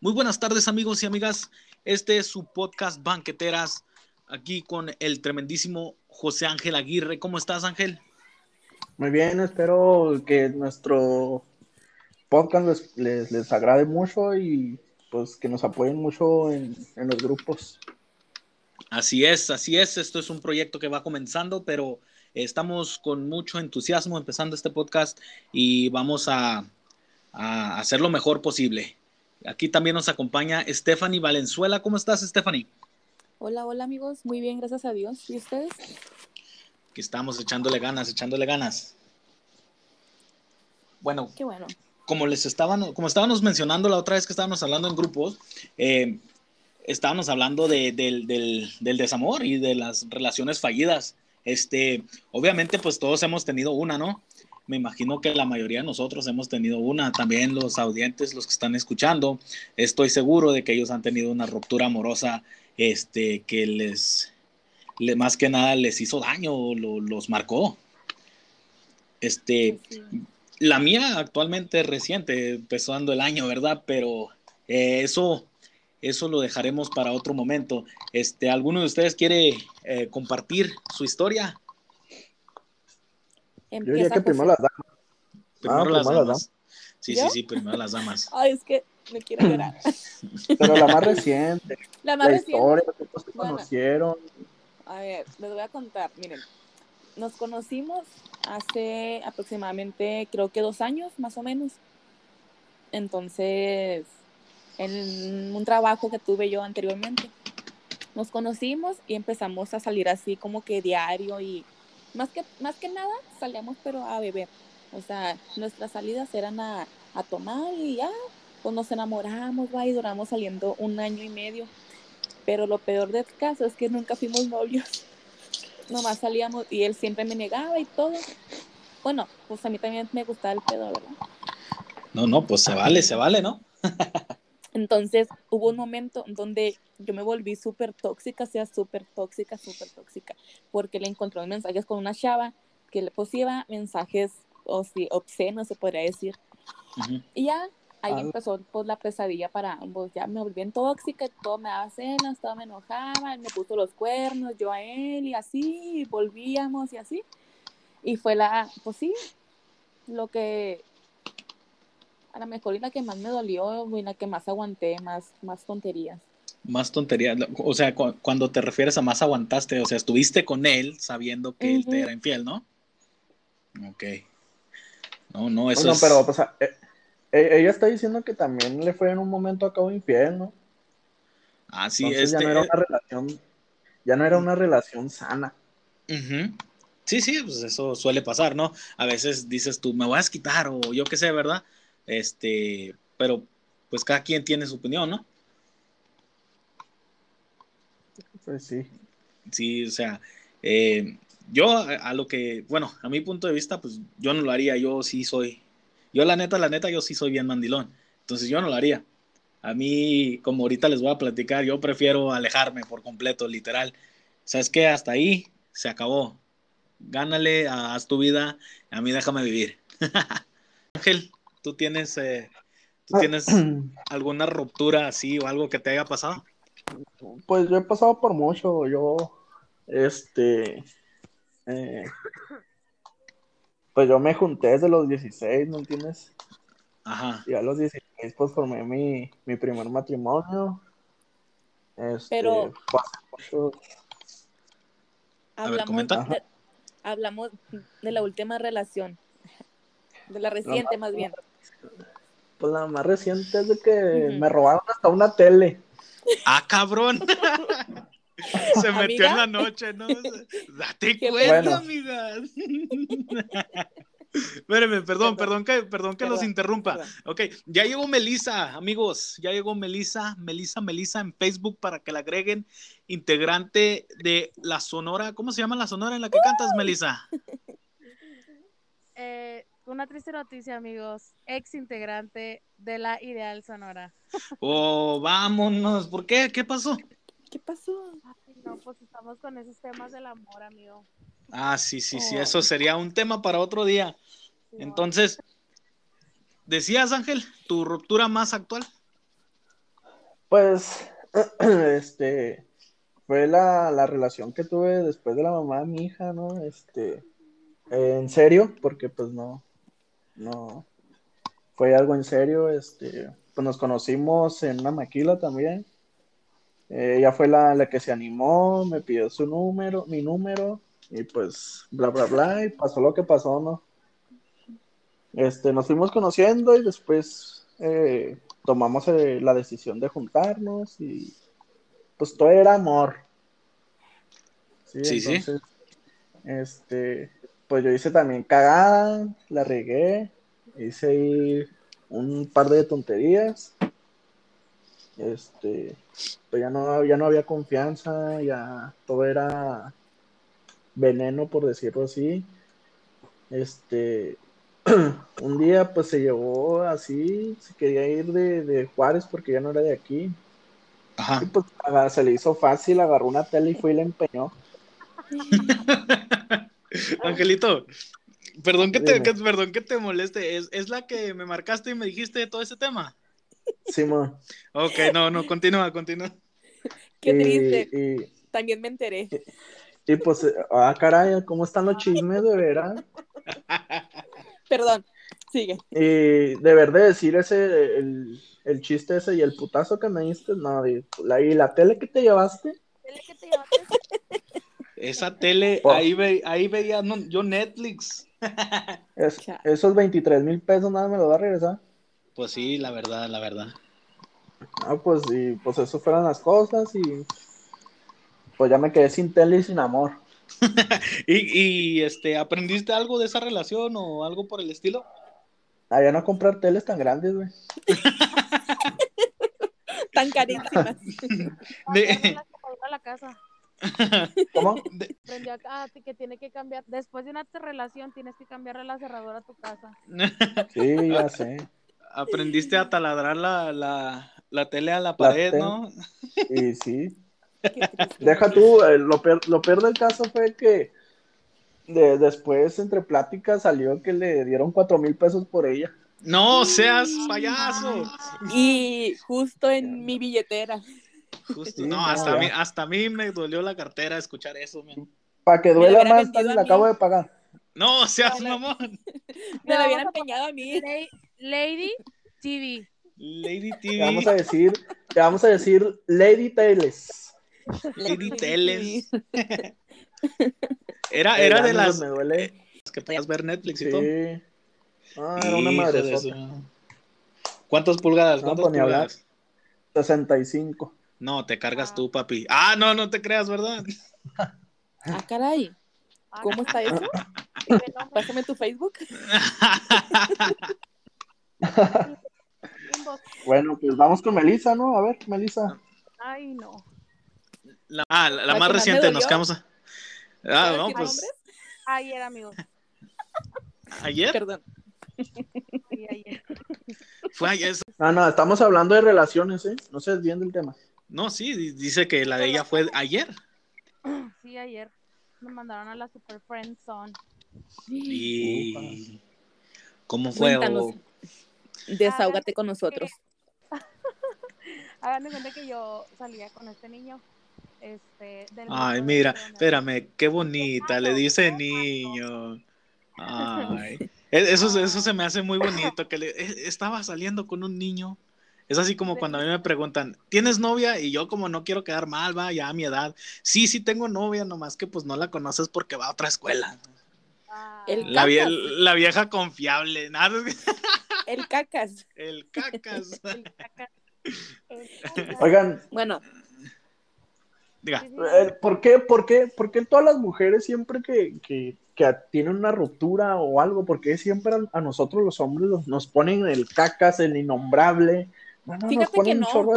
Muy buenas tardes amigos y amigas. Este es su podcast Banqueteras, aquí con el tremendísimo José Ángel Aguirre. ¿Cómo estás Ángel? Muy bien, espero que nuestro podcast les, les, agrade mucho y pues que nos apoyen mucho en, en los grupos. Así es, así es. Esto es un proyecto que va comenzando, pero estamos con mucho entusiasmo empezando este podcast y vamos a, a hacer lo mejor posible. Aquí también nos acompaña Stephanie Valenzuela. ¿Cómo estás, Stephanie? Hola, hola amigos. Muy bien, gracias a Dios. ¿Y ustedes? Aquí estamos echándole ganas, echándole ganas. Bueno, Qué bueno. como les estaban, como estábamos mencionando la otra vez que estábamos hablando en grupos, eh, estábamos hablando de, del, del, del, desamor y de las relaciones fallidas. Este, obviamente, pues todos hemos tenido una, ¿no? Me imagino que la mayoría de nosotros hemos tenido una, también los audientes, los que están escuchando, estoy seguro de que ellos han tenido una ruptura amorosa, este, que les, le, más que nada les hizo daño, lo, los marcó. Este, sí. la mía actualmente es reciente, empezando el año, ¿verdad? Pero eh, eso, eso lo dejaremos para otro momento. Este, ¿Alguno de ustedes quiere eh, compartir su historia? Empieza Yo diría que primero las damas. Primero, ah, las, primero damas. las damas. Sí, ¿Yo? sí, sí, primero las damas. Ay, es que me quiero llorar. Pero la más reciente. La más la reciente. Historia, que se Bueno. conocieron. A ver, les voy a contar. Miren, nos conocimos hace aproximadamente, creo que dos años, más o menos. Entonces, en un trabajo que tuve yo anteriormente. Nos conocimos y empezamos a salir así como que diario y más que, más que nada salíamos pero a beber. O sea, nuestras salidas eran a, tomar y ya, pues nos enamoramos, va, y duramos saliendo un año y medio. Pero lo peor del caso es que nunca fuimos novios. Nomás salíamos y él siempre me negaba y todo. Bueno, pues a mí también me gustaba el pedo, ¿verdad? No, no, pues se vale, se vale, ¿no? Entonces hubo un momento donde yo me volví súper tóxica, o sea, súper tóxica, súper tóxica, porque le encontró mensajes con una chava que le pusía mensajes o si, obscenos, se podría decir. Uh -huh. Y ya ahí ah. empezó pues, la pesadilla para ambos. Ya me volví en tóxica, todo me daba cenas, todo me enojaba, él me puso los cuernos, yo a él, y así, y volvíamos y así. Y fue la, pues sí, lo que a lo mejor y la que más me dolió y la que más aguanté, más, más tonterías. Más tonterías, o sea, cu cuando te refieres a más aguantaste, o sea, estuviste con él sabiendo que uh -huh. él te era infiel, ¿no? Ok. No, no, eso bueno, es... pero, pues, eh, ella está diciendo que también le fue en un momento a cabo infiel, ¿no? Ah, sí, Entonces este... ya no era una relación, ya no era una relación sana. Uh -huh. Sí, sí, pues eso suele pasar, ¿no? A veces dices tú, me voy a quitar o yo qué sé, ¿verdad? Este, pero pues cada quien tiene su opinión, ¿no? Pues sí. Sí, o sea, eh, yo a, a, lo que, bueno, a mi punto de vista, pues yo no lo haría, yo sí soy, yo la neta, la neta, yo sí soy bien mandilón, entonces yo no lo haría. A mí, como ahorita les voy a platicar, yo prefiero alejarme por completo, literal. ¿Sabes qué? Hasta ahí se acabó. Gánale, haz tu vida, a mí déjame vivir. Ángel, ¿tú tienes, eh, ¿tú tienes alguna ruptura así o algo que te haya pasado? Pues yo he pasado por mucho, yo, este, eh, pues yo me junté desde los 16, ¿no entiendes? Ajá. Y a los 16 pues formé mi, mi primer matrimonio. Este, Pero mucho... hablamos, ver, de, hablamos de la última relación, de la reciente más bien. Pues la más reciente es de que me robaron hasta una tele. ¡Ah, cabrón! Se metió ¿Amiga? en la noche, ¿no? Date cuenta, bueno. amigas. Espérenme, perdón, perdón que, perdón que perdón, los interrumpa. Perdón. Ok, ya llegó Melisa, amigos. Ya llegó Melisa, Melisa, Melisa en Facebook para que la agreguen. Integrante de la Sonora. ¿Cómo se llama la Sonora en la que cantas, Melisa? Eh, una triste noticia, amigos. Ex integrante de la Ideal Sonora. Oh, vámonos. ¿Por qué? ¿Qué pasó? ¿Qué pasó? Ay, no, pues estamos con esos temas del amor, amigo. Ah, sí, sí, sí, eso sería un tema para otro día. Entonces, decías, Ángel, tu ruptura más actual. Pues, este, fue la, la relación que tuve después de la mamá de mi hija, ¿no? Este, eh, en serio, porque pues no, no, fue algo en serio, este, pues nos conocimos en una maquila también. Eh, ella fue la, la que se animó, me pidió su número, mi número, y pues bla, bla, bla, y pasó lo que pasó, ¿no? Este, nos fuimos conociendo y después eh, tomamos eh, la decisión de juntarnos y pues todo era amor. Sí, Sí, sí. entonces, este, pues yo hice también cagada, la regué, hice ahí un par de tonterías. Este, pues ya no, ya no había confianza, ya todo era veneno, por decirlo así. Este, un día pues se llevó así, se quería ir de, de Juárez porque ya no era de aquí. Ajá. Y pues se le hizo fácil, agarró una tele y fue y la empeñó. Angelito, perdón que te, que- perdón que te moleste. ¿Es, ¿Es la que me marcaste y me dijiste todo ese tema? Simón. Ok, no, no, continúa, continúa. Qué Y- triste. Y, También me enteré. y, pues, ah, caray, ¿cómo están los chismes de veras? Perdón. Sigue. Y deber de decir ese, el, el chiste ese y el putazo que me diste, no, y la, y la tele que te llevaste, Dile que te llevaste. Esa tele, Oh. ahí, ve, ahí veía no, yo Netflix. es- esos 23 mil pesos nada me lo va a regresar. Pues sí, la verdad, la verdad. Ah, pues, y pues eso fueron las cosas y pues ya me quedé sin tele y sin amor. ¿Y, y este, aprendiste algo de esa relación o algo por el estilo? Allá no comprar teles tan grandes, güey. Tan carísimas. De- la casa. ¿Cómo? Aprendió acá que tiene que cambiar. Después de una relación tienes que cambiarle la cerradura a tu casa. Sí, ya sé. aprendiste a taladrar la, la, la tele a la pared. ¿no? Y sí. Triste. Deja tú, eh, lo peor, lo peor del caso fue que de- después entre pláticas salió que le dieron cuatro mil pesos por ella. No seas payaso. Y justo en mi billetera. Justo, Sí, no, no, hasta mí, hasta a mí me dolió la cartera escuchar eso, man. Para que duela más, también la acabo de pagar. No seas No, no. mamón. Me la a empeñado a mí. Lady, Lady TV. Lady Te vamos a TV, decir, te vamos a decir Lady Teles. Lady Teles. Era, era de las Me duele. que podías ver Netflix y Sí. todo. Ah, era una madre ¿Cuántas pulgadas? No, ¿Cuántas pues hablar. pulgadas? 65. No, te cargas Ah. tú, papi. Ah, no, no te creas, ¿verdad? Ah, caray. Ah, ¿Cómo está eso? Pásame tu Facebook. Bueno, pues vamos con Melissa, ¿no? A ver, Melissa. Ay, no. La, ah, la, más reciente, nos quedamos a... Ah, ¿Puedo no, pues nombres? Ayer, amigos. ayer, Perdón. Sí, ayer. fue ayer. No, no, estamos hablando de relaciones, ¿eh? No se desvíen del tema. No, sí, di- dice que la de ella fue ayer. Sí, ayer. Me mandaron a la Super Friend Zone. Y... ¿Cómo fue? O- Desahógate con nosotros. Hagan de cuenta que yo salía con este niño. Este, del Ay, mira, espérame, qué bonita, le dice niño. Ay, e- eso, se- eso se me hace muy bonito, que le, e- estaba saliendo con un niño. Es así como cuando a mí me preguntan, ¿tienes novia? Y yo como no quiero quedar mal, va, ya a mi edad. Sí, sí tengo novia, nomás que pues no la conoces porque va a otra escuela. Ah, El- La, vie- Cacas. la vieja confiable, nada, El cacas. el cacas. el el Oigan, Bueno, Diga, eh, ¿por qué, por qué, por qué todas las mujeres siempre que, que, que tienen una ruptura o algo, por qué siempre a, a nosotros los hombres nos ponen el cacas, el innombrable? No, no, nos Fíjate que no. chorro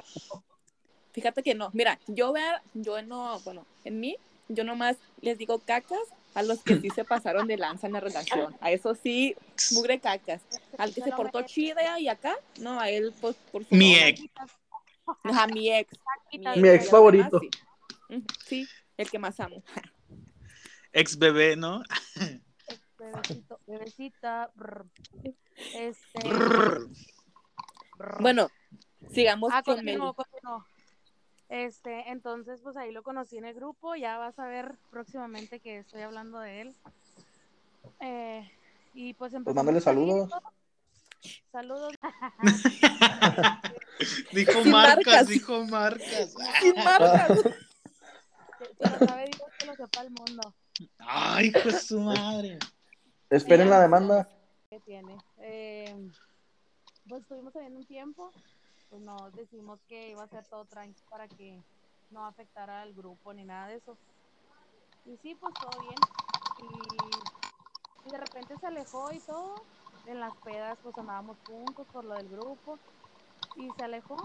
fíjate que no. Mira, yo ver, yo no, bueno, en mí, yo nomás les digo cacas a los que sí se pasaron de lanza en la relación. A eso sí, mugre cacas. Al que se portó chida y acá, no, a él pues, por su Mi nombre. ex. Ajá, mi ex. Mi ex a favorito. demás, sí. El que más amo. ex bebé, ¿no? Bebecito, bebecita. brr. Este. Brr. brr. Bueno, Sigamos Ah, con continuó. Este, entonces, pues ahí lo conocí en el grupo. Ya vas a ver próximamente que estoy hablando de él. Eh, y pues Pues empezamos mándale salir y saludos. Saludos. Dijo Sin marcas, marcas. dijo marcas. Sin marcas. Que, que lo sabe Dios, que lo sepa el mundo. Ay, hijo de su madre. Esperen Sí, la demanda. que tiene. Eh, pues estuvimos saliendo un tiempo, pues no decidimos que iba a ser todo tranqui para que no afectara al grupo ni nada de eso. Y sí, pues todo bien. Y, y de repente se alejó y todo. En las pedas pues andábamos juntos por lo del grupo. Y se alejó.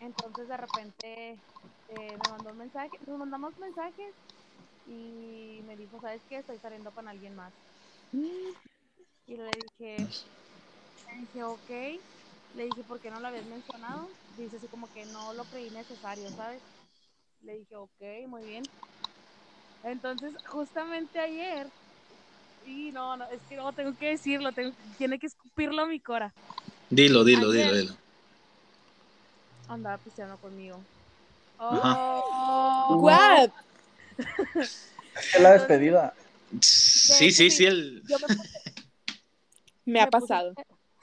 Entonces de repente eh, me mandó un mensaje, nos mandamos mensajes y me dijo, ¿sabes qué? Estoy saliendo con alguien más. Y le dije, le dije, ok. Le dije, ¿por qué no lo habías mencionado? Dice así como que no lo creí necesario, ¿sabes? Le dije, ok, muy bien. Entonces, justamente ayer, y no, no, es que no, tengo que decirlo, tengo, tiene que escupirlo a mi cora. Dilo, dilo, dilo, Ayer. dilo. Andaba pisteando conmigo. Oh, What? Es la despedida. Sí, sí, sí, el... yo me puse- Me ha me puse- pasado.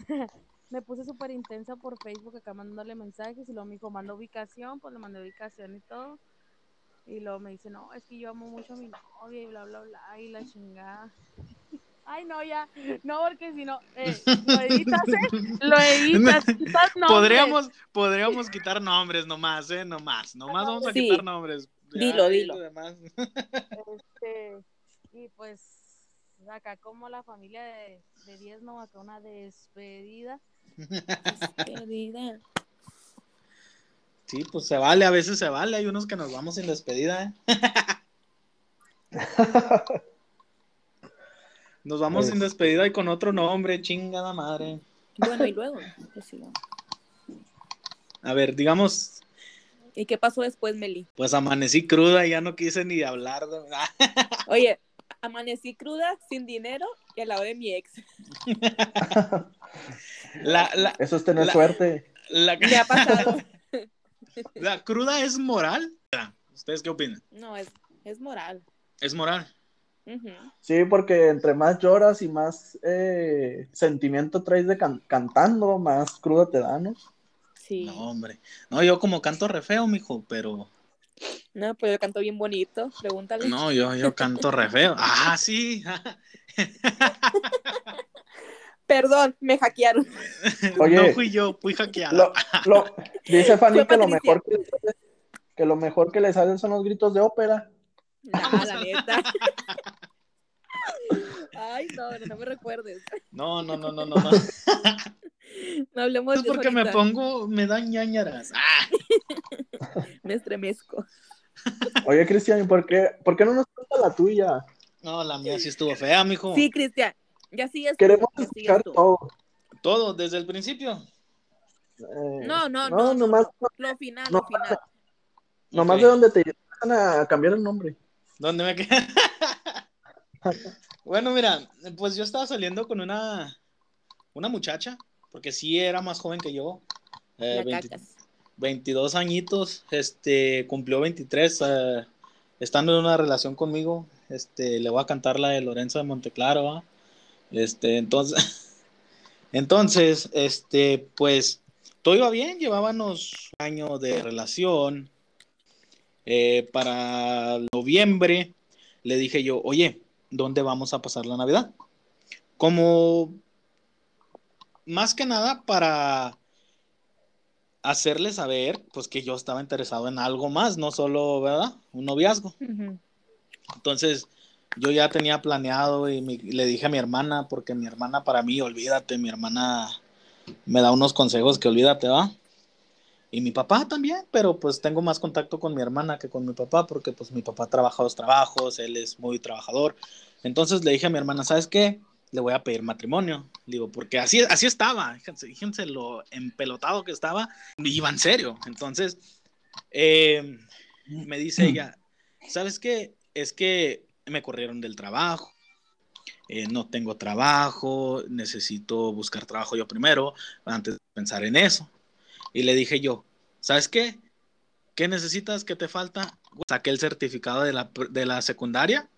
me puse súper intensa por Facebook acá mandándole mensajes y luego me dijo, manda ubicación, pues le mandé ubicación y todo. Y luego me dice, no, es que yo amo mucho a mi novia y bla, bla, bla, y la chingada. Ay, no, ya, no, porque si no, eh, lo editas, ¿eh? Lo editas, quitas nombres. Podríamos, podríamos quitar nombres nomás, ¿eh? Nomás, nomás vamos a Sí. quitar nombres. Dilo, dilo. demás. Este, y pues, acá como la familia de, de 10, no, acá una despedida. Querida. Sí, pues se vale, a veces se vale. Hay unos que nos vamos sin despedida, ¿eh? Nos vamos sin Pues- despedida y con otro nombre, chingada madre. Bueno, y luego. pues. A ver, digamos, ¿Y qué pasó después, Meli? pues amanecí cruda y ya no quise ni hablar de... Oye, amanecí cruda, sin dinero y al lado de mi ex. La, la, Eso es tener La- suerte. la, Me ha pasado. la cruda es moral. ¿Ustedes qué opinan? No, es, es moral. Es moral. Sí, porque entre más lloras y más eh, sentimiento traes de can- cantando, más cruda te da, ¿no? Sí. No, No. hombre. No, yo como canto re feo, mijo, pero... pues yo canto bien bonito. Pregúntale. No, yo, yo canto re feo. Ah, sí. Perdón, me hackearon. Oye. no fui yo, fui hackeado. Lo, lo- dice Fanny que lo, mejor que, que lo mejor que le salen son los gritos de ópera. Nah, la neta. Ay, no, no, no me recuerdes. No, no, no, no, no. no. No hablemos Es de eso porque me pongo, me dan ñañaras. Ah, Me estremezco. Oye, Cristian, ¿y por qué, por qué no nos cuenta la tuya? no, la mía sí estuvo fea, mijo. Sí, Cristian. Ya sigues tú, Queremos escuchar tú. todo. Todo, desde el principio. Eh, No, no, no, No, no, nomás, Lo final, No, lo final. nomás de donde te empiezan a cambiar el nombre. ¿Dónde me quedé? bueno, mira, pues yo estaba saliendo con una, una muchacha, porque sí era más joven que yo. eh, La 20 cacas. 22 añitos, este, cumplió 23, eh, estando en una relación conmigo, este, le voy a cantar la de Lorenzo de Monteclaro, ¿va? este, entonces, entonces, este, pues, todo iba bien, llevábamos un año de relación, eh, para noviembre, le dije yo, oye, ¿dónde vamos a pasar la Navidad? Como, más que nada para hacerle saber pues que yo estaba interesado en algo más, no solo, ¿verdad? Un noviazgo. Entonces, yo ya tenía planeado y mi- le dije a mi hermana, porque mi hermana para mí, olvídate, mi hermana me da unos consejos que olvídate, ¿va? Y mi papá también, pero pues tengo más contacto con mi hermana que con mi papá, porque pues mi papá trabaja dos trabajos, él es muy trabajador. Entonces le dije a mi hermana, ¿sabes qué? Le voy a pedir matrimonio. Digo, porque así, así estaba, fíjense, lo empelotado que estaba, iba en serio. Entonces, eh, me dice ella, ¿sabes qué? Es que me corrieron del trabajo, eh, no tengo trabajo, necesito buscar trabajo yo primero antes de pensar en eso. Y le dije yo, ¿sabes qué? ¿Qué necesitas? ¿Qué te falta? Saqué el certificado de la, de la secundaria,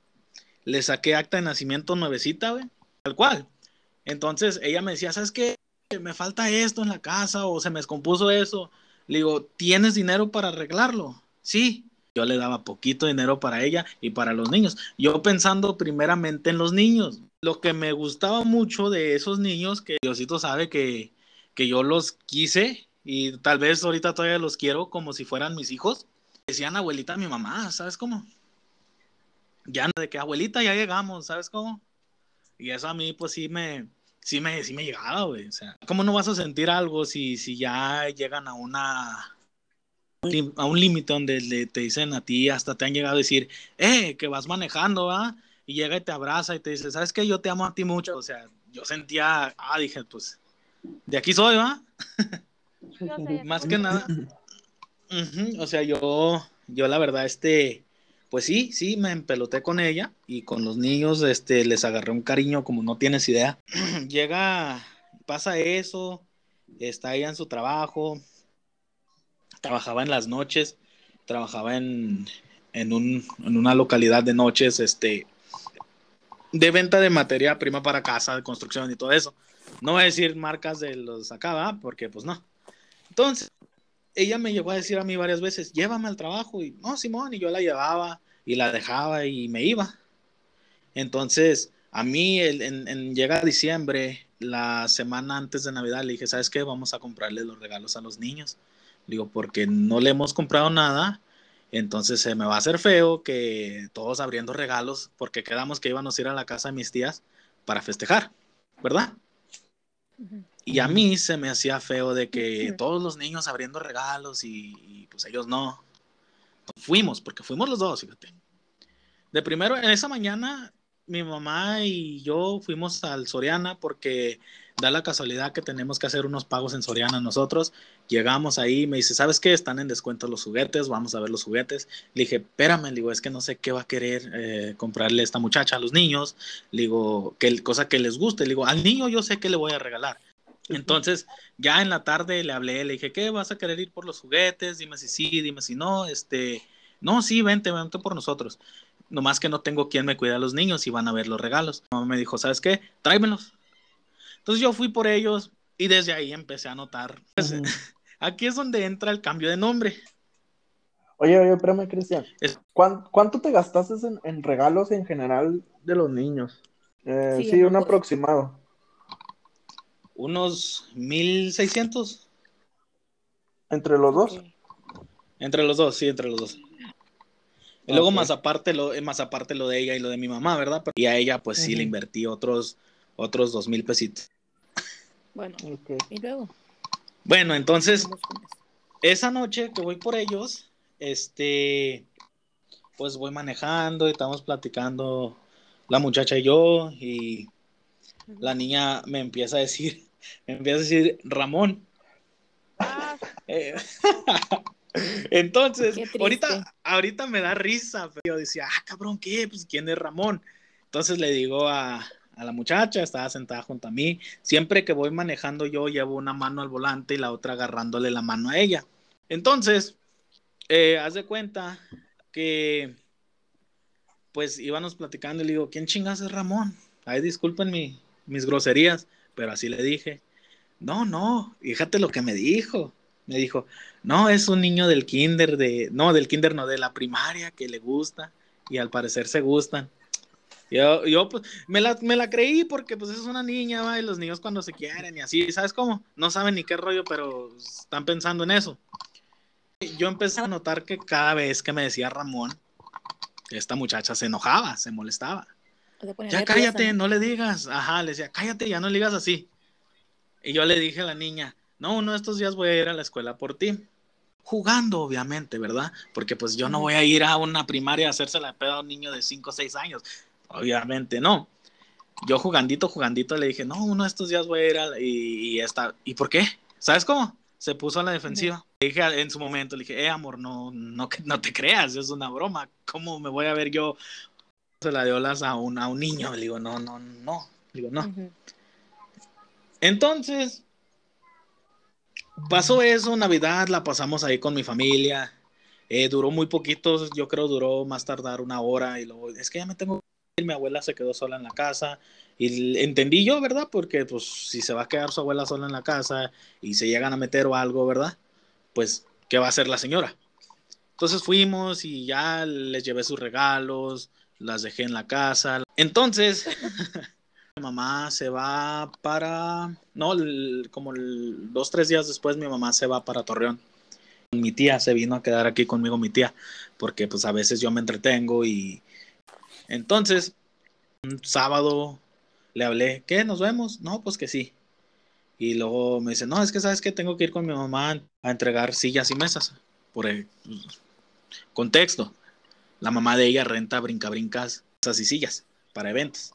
le saqué acta de nacimiento nuevecita, güey, tal cual. Entonces ella me decía, ¿sabes qué? Me falta esto en la casa o se me descompuso eso. Le digo, ¿tienes dinero para arreglarlo? Sí. Yo le daba poquito dinero para ella y para los niños. Yo pensando primeramente en los niños. Lo que me gustaba mucho de esos niños, que Diosito sabe que, que yo los quise y tal vez ahorita todavía los quiero como si fueran mis hijos. Decían abuelita mi mamá, ¿sabes cómo? Ya de que abuelita ya llegamos, ¿sabes cómo? Y eso a mí pues sí me, sí me, sí me llegaba, güey. O sea, ¿cómo no vas a sentir algo si, si ya llegan a una a un límite donde te dicen a ti, hasta te han llegado a decir, eh, que vas manejando, ¿va? Y llega y te abraza y te dice, ¿sabes qué? Yo te amo a ti mucho. O sea, yo sentía, ah, dije, pues, de aquí soy, ¿va? Más que nada. O sea, yo, yo la verdad, este, pues sí, sí, me empeloté con ella y con los niños, este, les agarré un cariño como no tienes idea. Llega, pasa eso, está ella en su trabajo, trabajaba en las noches, trabajaba en, en, un, en una localidad de noches, este, de venta de materia prima para casa, de construcción y todo eso. No voy a decir marcas de los acá, porque pues no. Entonces, ella me llegó a decir a mí varias veces, llévame al trabajo, y no, Simón, y yo la llevaba y la dejaba y me iba. Entonces, a mí en, llega diciembre, la semana antes de Navidad, le dije, ¿sabes qué? Vamos a comprarle los regalos a los niños. Digo, porque no le hemos comprado nada, entonces se me va a hacer feo que todos abriendo regalos, porque quedamos que íbamos a ir a la casa de mis tías para festejar, ¿verdad? Y a mí se me hacía feo de que todos los niños abriendo regalos y, y pues ellos no. Fuimos, porque fuimos los dos, fíjate. De primero, en esa mañana, mi mamá y yo fuimos al Soriana porque da la casualidad que tenemos que hacer unos pagos en Soriana nosotros. Llegamos ahí, me dice, ¿sabes qué? Están en descuento los juguetes, vamos a ver los juguetes. Le dije, espérame, le digo, es que no sé qué va a querer eh, comprarle esta muchacha a los niños. Le digo, qué cosa que les guste. Le digo, al niño yo sé qué le voy a regalar. Entonces, ya en la tarde le hablé, le dije, ¿qué? ¿Vas a querer ir por los juguetes? Dime si sí, dime si no. Este, no, sí, vente, vente por nosotros. Nomás que no tengo quien me cuide a los niños y van a ver los regalos. Mi mamá me dijo, ¿sabes qué? Tráemelos. Entonces yo fui por ellos y desde ahí empecé a notar. Pues, aquí es donde entra el cambio de nombre. Oye, oye, espérame, Cristian. ¿Cuánto, te gastaste en, regalos en general de los niños? Eh, sí, un aproximado unos 1600. ¿Entre los dos? Entre los dos, sí, entre los dos. Y luego más aparte lo, más aparte lo de ella y lo de mi mamá, ¿verdad? Y a ella pues sí le invertí otros, otros dos mil pesitos. Bueno, y luego. Bueno, entonces, esa noche que voy por ellos, este, pues voy manejando y estamos platicando la muchacha y yo y la niña me empieza a decir, empieza a decir Ramón. Ah. Eh, entonces, ahorita, ahorita me da risa, pero yo decía, ah, cabrón, ¿qué? Pues, ¿quién es Ramón? Entonces le digo a, la muchacha, estaba sentada junto a mí. Siempre que voy manejando, yo llevo una mano al volante y la otra agarrándole la mano a ella. Entonces, eh, haz de cuenta que, pues íbamos platicando y le digo, ¿quién chingas es Ramón? Ay, disculpen mi, mis groserías, pero así le dije. No, no, fíjate lo que me dijo. Me dijo, no, es un niño del kinder, de, no, del kinder, no, de la primaria, que le gusta, y al parecer se gustan. Yo, yo pues, me la, me la creí porque, pues, es una niña, ¿va? y los niños cuando se quieren y así, ¿sabes cómo? No saben ni qué rollo, pero están pensando en eso. Yo empecé a notar que cada vez que me decía Ramón, esta muchacha se enojaba, se molestaba ya cállate, ¿no? le digas. Ajá, le decía, cállate, ya no le digas así. Y yo le dije a la niña, no, uno de estos días voy a ir a la escuela por ti. Jugando, obviamente, ¿verdad? Porque pues yo no voy a ir a una primaria a hacerse la peda a un niño de 5 o 6 años. Obviamente no. Yo jugandito, jugandito le dije, no, uno de estos días voy a ir a... Y, y, esta... ¿Y por qué? ¿Sabes cómo? Se puso a la defensiva. Le dije en su momento, le dije, eh, amor, no, no, no te creas, es una broma. ¿Cómo me voy a ver yo se la dio las a un, a un niño. Le digo, no, no, no. Le digo, no. Entonces, pasó eso, Navidad la pasamos ahí con mi familia. Eh, duró muy poquito, yo creo duró más tardar una hora y luego es que ya me tengo que ir, mi abuela se quedó sola en la casa y entendí yo, ¿verdad? Porque pues si se va a quedar su abuela sola en la casa y se llegan a meter o algo, ¿verdad? Pues, ¿qué va a hacer la señora? Entonces fuimos y ya les llevé sus regalos, las dejé en la casa. Entonces, mi mamá se va para, no, como dos, tres días después mi mamá se va para Torreón. Mi tía se vino a quedar aquí conmigo, mi tía, porque pues a veces yo me entretengo y entonces, un sábado le hablé, ¿qué? ¿Nos vemos? No, pues que sí. Y luego me dice, no, es que sabes que tengo que ir con mi mamá a entregar sillas y mesas. Por el contexto, la mamá de ella renta brinca-brincas, mesas y sillas para eventos.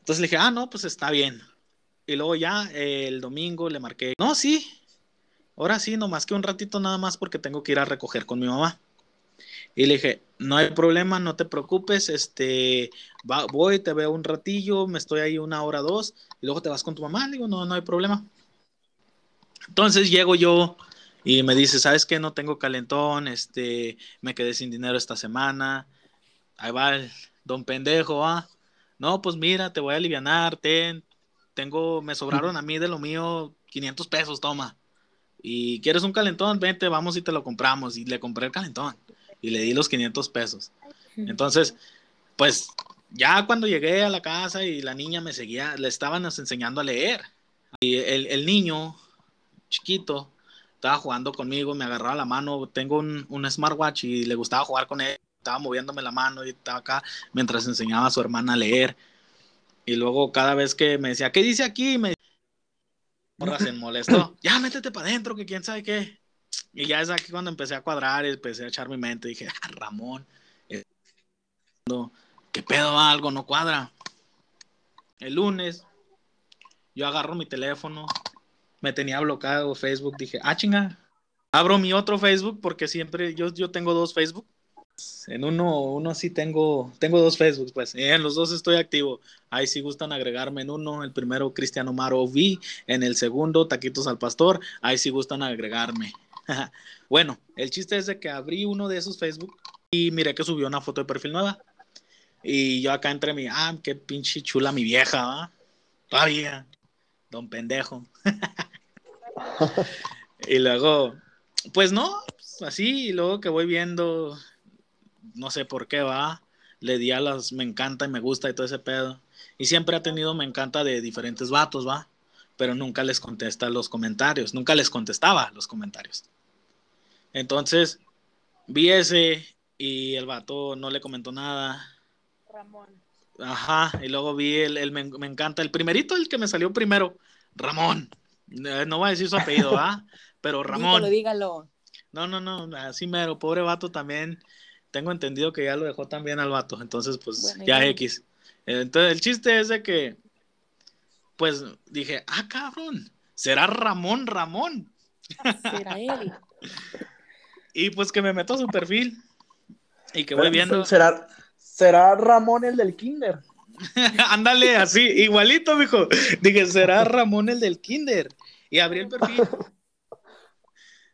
Entonces le dije, ah, no, pues está bien. Y luego ya el domingo le marqué, no, sí, ahora sí, nomás que un ratito nada más porque tengo que ir a recoger con mi mamá. Y le dije, no hay problema, no te preocupes, este, va, voy, te veo un ratillo, me estoy ahí una hora, dos, y luego te vas con tu mamá. Le digo, no, no hay problema. Entonces llego yo y me dice, ¿sabes qué? No tengo calentón, este, me quedé sin dinero esta semana. Ahí va el don pendejo, ¿ah? No, pues mira, te voy a aliviar, ten, tengo, me sobraron a mí de lo mío 500 pesos, toma. Y quieres un calentón, vente, vamos y te lo compramos. Y le compré el calentón y le di los 500 pesos. Entonces, pues ya cuando llegué a la casa y la niña me seguía, le estaban enseñando a leer. Y el, niño chiquito estaba jugando conmigo, me agarraba la mano, tengo un, un, smartwatch y le gustaba jugar con él, estaba moviéndome la mano y estaba acá mientras enseñaba a su hermana a leer. Y luego cada vez que me decía, ¿qué dice aquí? Me se molestó, ya métete para adentro, que quién sabe qué. Y ya es aquí cuando empecé a cuadrar y empecé a echar mi mente. Dije, ah, Ramón, ¿qué pedo? Algo no cuadra. El lunes, yo agarro mi teléfono, me tenía bloqueado Facebook. Dije, ah, chinga, abro mi otro Facebook porque siempre yo, yo tengo dos Facebook. En uno, uno sí tengo, tengo dos Facebook, pues. en los dos estoy activo. Ahí sí gustan agregarme en uno. El primero, Cristiano Maro V. En el segundo, Taquitos al Pastor. Ahí sí gustan agregarme. bueno, el chiste es de que abrí uno de esos Facebook y miré que subió una foto de perfil nueva. Y yo acá entre mi, ah, qué pinche chula mi vieja, ¿va? Todavía, don pendejo. y luego, pues no, así, y luego que voy viendo, no sé por qué va, le di a las me encanta y me gusta y todo ese pedo. Y siempre ha tenido me encanta de diferentes vatos, va, pero nunca les contesta los comentarios, nunca les contestaba los comentarios. Entonces, vi ese y el vato no le comentó nada. Ramón. Ajá, y luego vi el, me, encanta, el primerito, el que me salió primero, Ramón. Eh, no voy a decir su apellido, ¿ah? Pero Ramón. Dígalo, dígalo. No, no, no, así mero, pobre vato también. Tengo entendido que ya lo dejó también al vato, entonces pues ya, X. Entonces el chiste es de que, pues dije, ah, cabrón, será Ramón Ramón. Será él. Y pues que me meto a su perfil y que voy viendo. ¿Será, será Ramón el del Kinder? Ándale, así, igualito, mijo. Dije, será Ramón el del Kinder. Y abrí el perfil.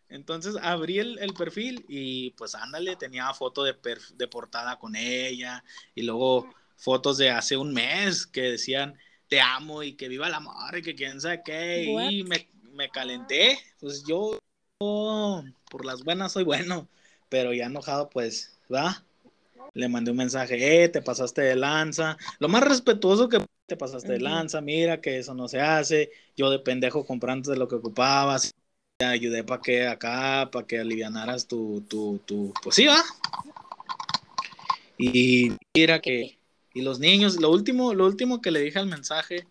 Entonces abrí el, perfil y pues ándale, tenía foto de, de portada con ella y luego fotos de hace un mes que decían te amo y que viva el amor y que quién sabe qué. Y me, me calenté. Pues yo por las buenas soy bueno, pero ya enojado, pues, ¿va? Le mandé un mensaje, eh, te pasaste de lanza. Lo más respetuoso que te pasaste de lanza, mira que eso no se hace. Yo de pendejo comprando de lo que ocupabas. Te ayudé para que acá, para que alivianaras tu, tu, tu, pues sí, va. Y mira que, y los niños, lo último, lo último que le dije al mensaje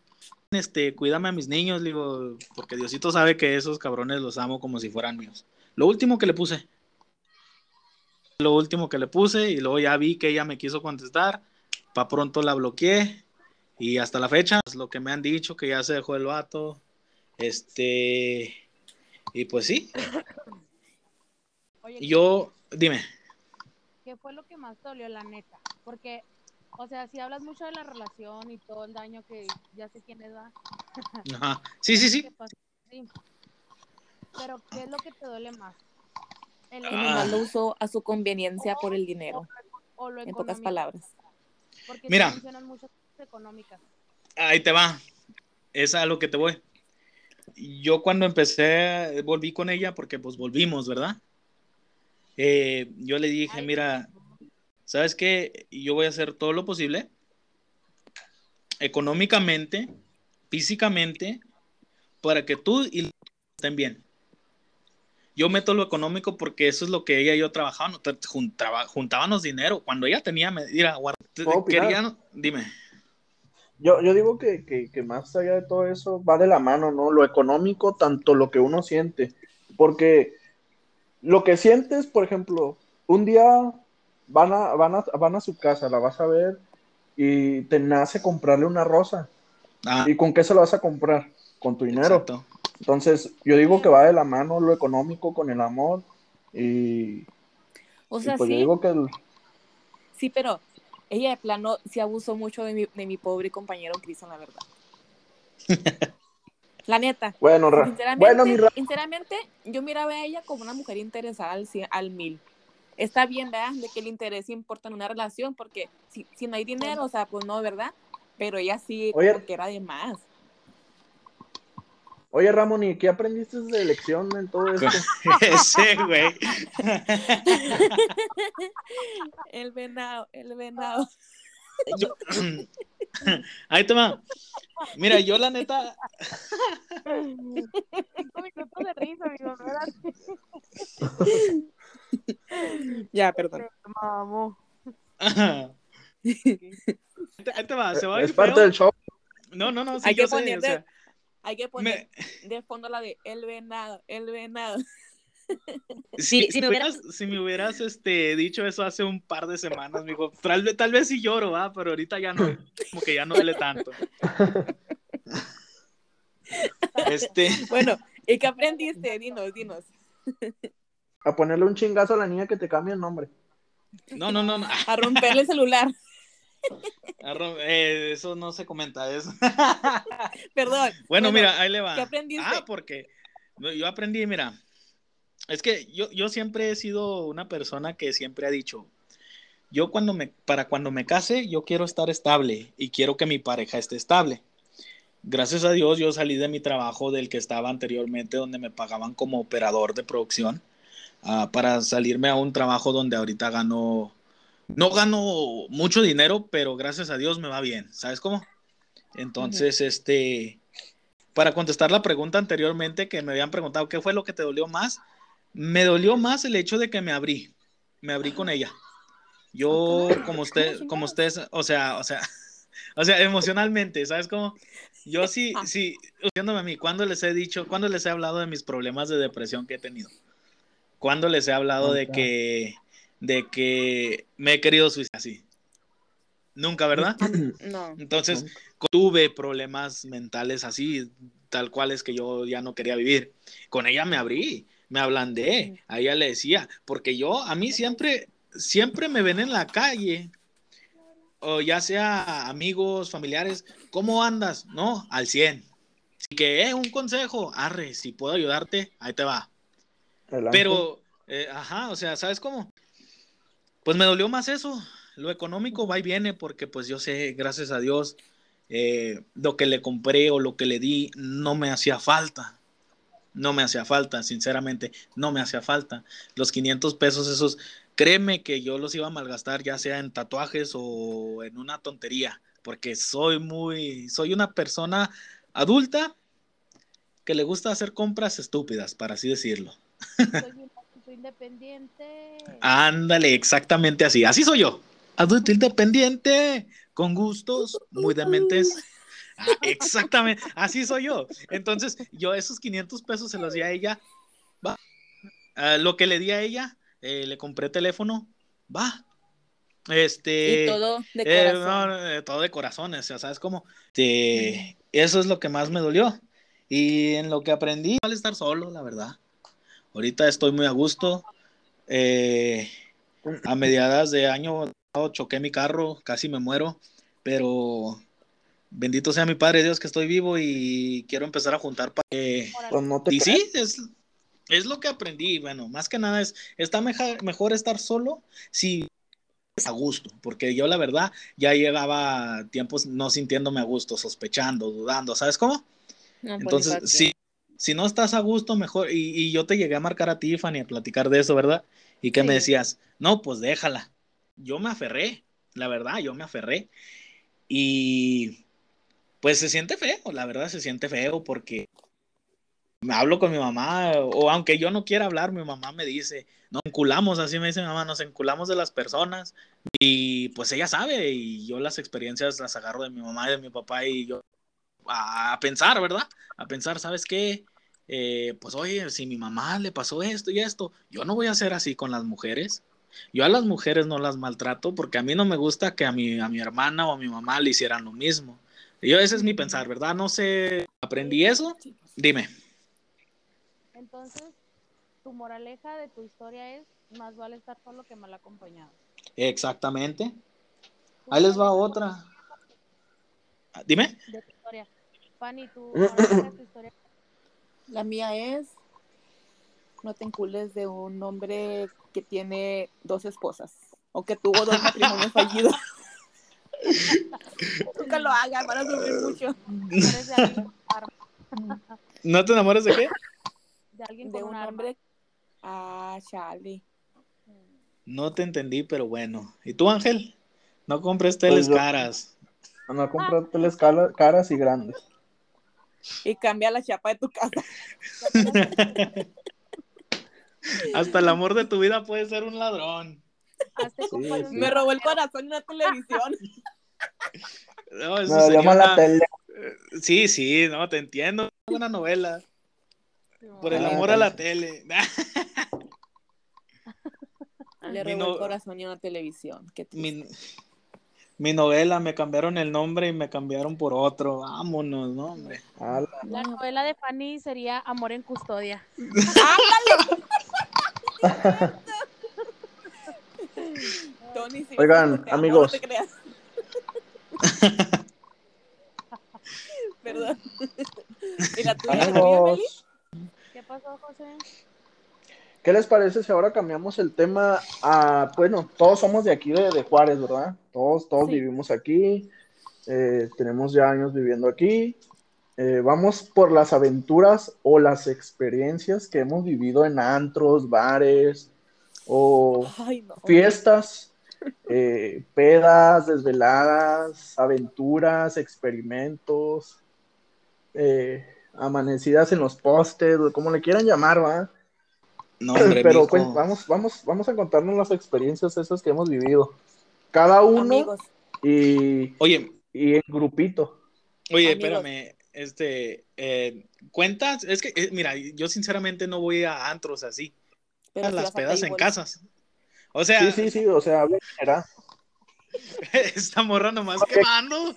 este, cuídame a mis niños, digo, porque Diosito sabe que esos cabrones los amo como si fueran míos. Lo último que le puse. Lo último que le puse y luego ya vi que ella me quiso contestar. Pa' pronto la bloqueé y hasta la fecha, lo que me han dicho que ya se dejó el vato. Este, y pues sí. y yo, dime. ¿Qué fue lo que más dolió, la neta? Porque o sea, si hablas mucho de la relación y todo el daño que ya sé quién es, Ajá. Sí, sí, sí. Pero, ¿qué es lo que te duele más? ¿El Que Ah. nomás lo usó a su conveniencia por el dinero, o lo en pocas palabras. Porque Mira. sí mencionan muchas cosas económicas. Ahí te va. Es a lo que te voy. Yo cuando empecé, volví con ella porque pues volvimos, ¿verdad? Eh, yo le dije, Ay, mira, ¿sabes qué? Yo voy a hacer todo lo posible, económicamente, físicamente, para que tú y estén bien. Yo meto lo económico porque eso es lo que ella y yo trabajábamos, tra- juntaba- juntábamos dinero. Cuando ella tenía, mira, guarda- ¿Puedo opinar? quería, dime. Yo, yo digo que, que, que más allá de todo eso va de la mano, ¿no? Lo económico, tanto lo que uno siente. Porque lo que sientes, por ejemplo, un día van a, van a, van a su casa, la vas a ver y te nace comprarle una rosa. Ah, ¿Y con qué se la vas a comprar? Con tu dinero. exacto. Entonces, yo digo que va de la mano lo económico con el amor. Y, O y sea, pues yo sí, digo que el- sí, pero ella de plano sí abusó mucho de mi, de mi pobre compañero Cristian, la verdad. La neta. bueno, ra- Sinceramente, bueno, mi ra- sinceramente, yo miraba a ella como una mujer interesada al, al mil. Está bien, ¿verdad? De que el interés importa en una relación, porque si, si no hay dinero, o sea, pues no, ¿verdad? Pero ella sí, Oye. como que era de más. Oye, Ramón, ¿y qué aprendiste de lección en todo esto? Ese, güey. El venado, el venado. Yo- Ahí te va. Mira, yo la neta, de risa. Ya, perdón. Mamó. ahí te, va, se va a ir es parte feo. del show. No, no, no, sí, Hay yo que sé, poner o sea, Hay que poner de fondo la de el venado, el venado. si, si si me me hubiera- hubieras, si me hubieras este, dicho eso hace un par de semanas, mijo, tal, vez- tal vez sí lloro, ¿va? pero ahorita ya no, como que ya no duele tanto. Este, Bueno, ¿y qué aprendiste? Dinos, dinos. A ponerle un chingazo a la niña que te cambie el nombre. no, no, no, no. A romperle el celular. Eh, eso no se comenta, eso. Perdón. Bueno, mira, ahí le va. ¿qué aprendiste? Ah, porque yo aprendí, mira, es que yo, yo siempre he sido una persona que siempre ha dicho, yo cuando me, para cuando me case, yo quiero estar estable y quiero que mi pareja esté estable. Gracias a Dios yo salí de mi trabajo del que estaba anteriormente, donde me pagaban como operador de producción, ah, para salirme a un trabajo donde ahorita gano, no gano mucho dinero, pero gracias a Dios me va bien, ¿sabes cómo? Entonces, este, para contestar la pregunta anteriormente que me habían preguntado, ¿qué fue lo que te dolió más? Me dolió más el hecho de que me abrí, me abrí con ella. Yo, como usted, como ustedes, o sea, o sea, o sea, emocionalmente, ¿sabes cómo? Yo sí, sí, diciéndome a mí, ¿cuándo les he dicho, cuándo les he hablado de mis problemas de depresión que he tenido? ¿Cuándo les he hablado de que, de que me he querido suicidar así? Nunca, ¿verdad? No. Entonces, tuve problemas mentales así, tal cual es que yo ya no quería vivir. Con ella me abrí, me ablandé, a ella le decía, porque yo, a mí siempre, siempre me ven en la calle, o ya sea amigos, familiares, ¿cómo andas? No, al 100. Así que, eh, un consejo, arre, si puedo ayudarte, ahí te va. Adelante. Pero, eh, ajá, o sea, ¿sabes cómo? Pues me dolió más eso. Lo económico va y viene porque pues yo sé, gracias a Dios, eh, lo que le compré o lo que le di no me hacía falta. No me hacía falta, sinceramente, no me hacía falta. Los 500 pesos esos, créeme que yo los iba a malgastar ya sea en tatuajes o en una tontería, porque soy muy, soy una persona adulta que le gusta hacer compras estúpidas, para así decirlo. Independiente. Ándale, exactamente así. Así soy yo. Adulto independiente, con gustos, muy dementes. Ah, exactamente, así soy yo. Entonces, yo esos 500 pesos se los di a ella. Va. Ah, lo que le di a ella, eh, le compré teléfono. Va. Este. Y todo de eh, corazón. no, eh, todo de corazón, o sea, ¿sabes cómo? Este, Eso es lo que más me dolió. Y en lo que aprendí, al estar solo, la verdad. Ahorita estoy muy a gusto. Eh, a mediadas de año choqué mi carro, casi me muero, pero bendito sea mi Padre Dios que estoy vivo y quiero empezar a juntar para que... Pues no te Y creas. sí, es, Es lo que aprendí, bueno, más que nada es, está mejor, mejor estar solo si es a gusto, porque yo la verdad ya llegaba tiempos no sintiéndome a gusto, sospechando, dudando, ¿sabes cómo? No, pues, Entonces, exacto. Si, no estás a gusto, mejor, y, y yo te llegué a marcar a ti, Fanny, a platicar de eso, ¿verdad? Y que me decías, no, pues déjala. Yo me aferré, la verdad, yo me aferré. Y pues se siente feo, la verdad se siente feo porque me hablo con mi mamá, o aunque yo no quiera hablar, mi mamá me dice, nos enculamos, así me dice mi mamá, nos enculamos de las personas. Y pues ella sabe, y yo las experiencias las agarro de mi mamá y de mi papá, y yo a pensar, ¿verdad? A pensar, ¿sabes qué? Eh, pues oye, si mi mamá le pasó esto y esto, yo no voy a ser así con las mujeres. Yo a las mujeres no las maltrato porque a mí no me gusta que a mi, a mi hermana o a mi mamá le hicieran lo mismo. Yo, ese es mi pensar, ¿verdad? No sé, aprendí eso. Dime. Entonces, tu moraleja de tu historia es, más vale estar solo que mal acompañado. Exactamente. ¿Tú Ahí les va otra. Dime. De. Fanny, tu historia. La mía es, no te encules de un hombre que tiene dos esposas o que tuvo dos matrimonios fallidos. Nunca lo hagan, van a sufrir mucho. ¿No te enamores de qué? de alguien De un arma. hombre. Ah, Charlie. No te entendí, pero bueno. ¿Y tú, Ángel? No compres teles Pues yo- caras. No comprar teles cala- caras y grandes. Y cambia la chapa de tu casa. Hasta el amor de tu vida puede ser un ladrón. Sí. Me robó el corazón en la televisión. No, eso Me sería una- tele. Sí, sí, no, te entiendo. Una novela. Por el Ah, amor a la tele. Le robó no- el corazón en la televisión. Qué mi, mi novela, me cambiaron el nombre y me cambiaron por otro. Vámonos, no, hombre. Ala. La novela de Fanny sería Amor en Custodia. Tony, sí, Oigan, te amo, amigos. no te creas. Perdón. ¿Y la tuya? Amigos, ¿Qué pasó, José? ¿Qué les parece si ahora cambiamos el tema a, bueno, todos somos de aquí, de, de Juárez, ¿verdad? Todos, todos Sí. vivimos aquí, eh, tenemos ya años viviendo aquí. Eh, vamos por las aventuras o las experiencias que hemos vivido en antros, bares o Ay, no. fiestas, eh, pedas, desveladas, aventuras, experimentos, amanecidas en los postes, o como le quieran llamar, ¿va? No, hombre, Pero pues, vamos, vamos, vamos a contarnos las experiencias esas que hemos vivido. Cada uno Amigos, y, Oye, y en grupito. oye, Amigos. espérame. Este, eh, cuentas, es que, eh, mira, yo sinceramente no voy a antros así. pero a si las pedas en casas. O sea, Sí, sí, sí, o sea, esta morra nomás quemando.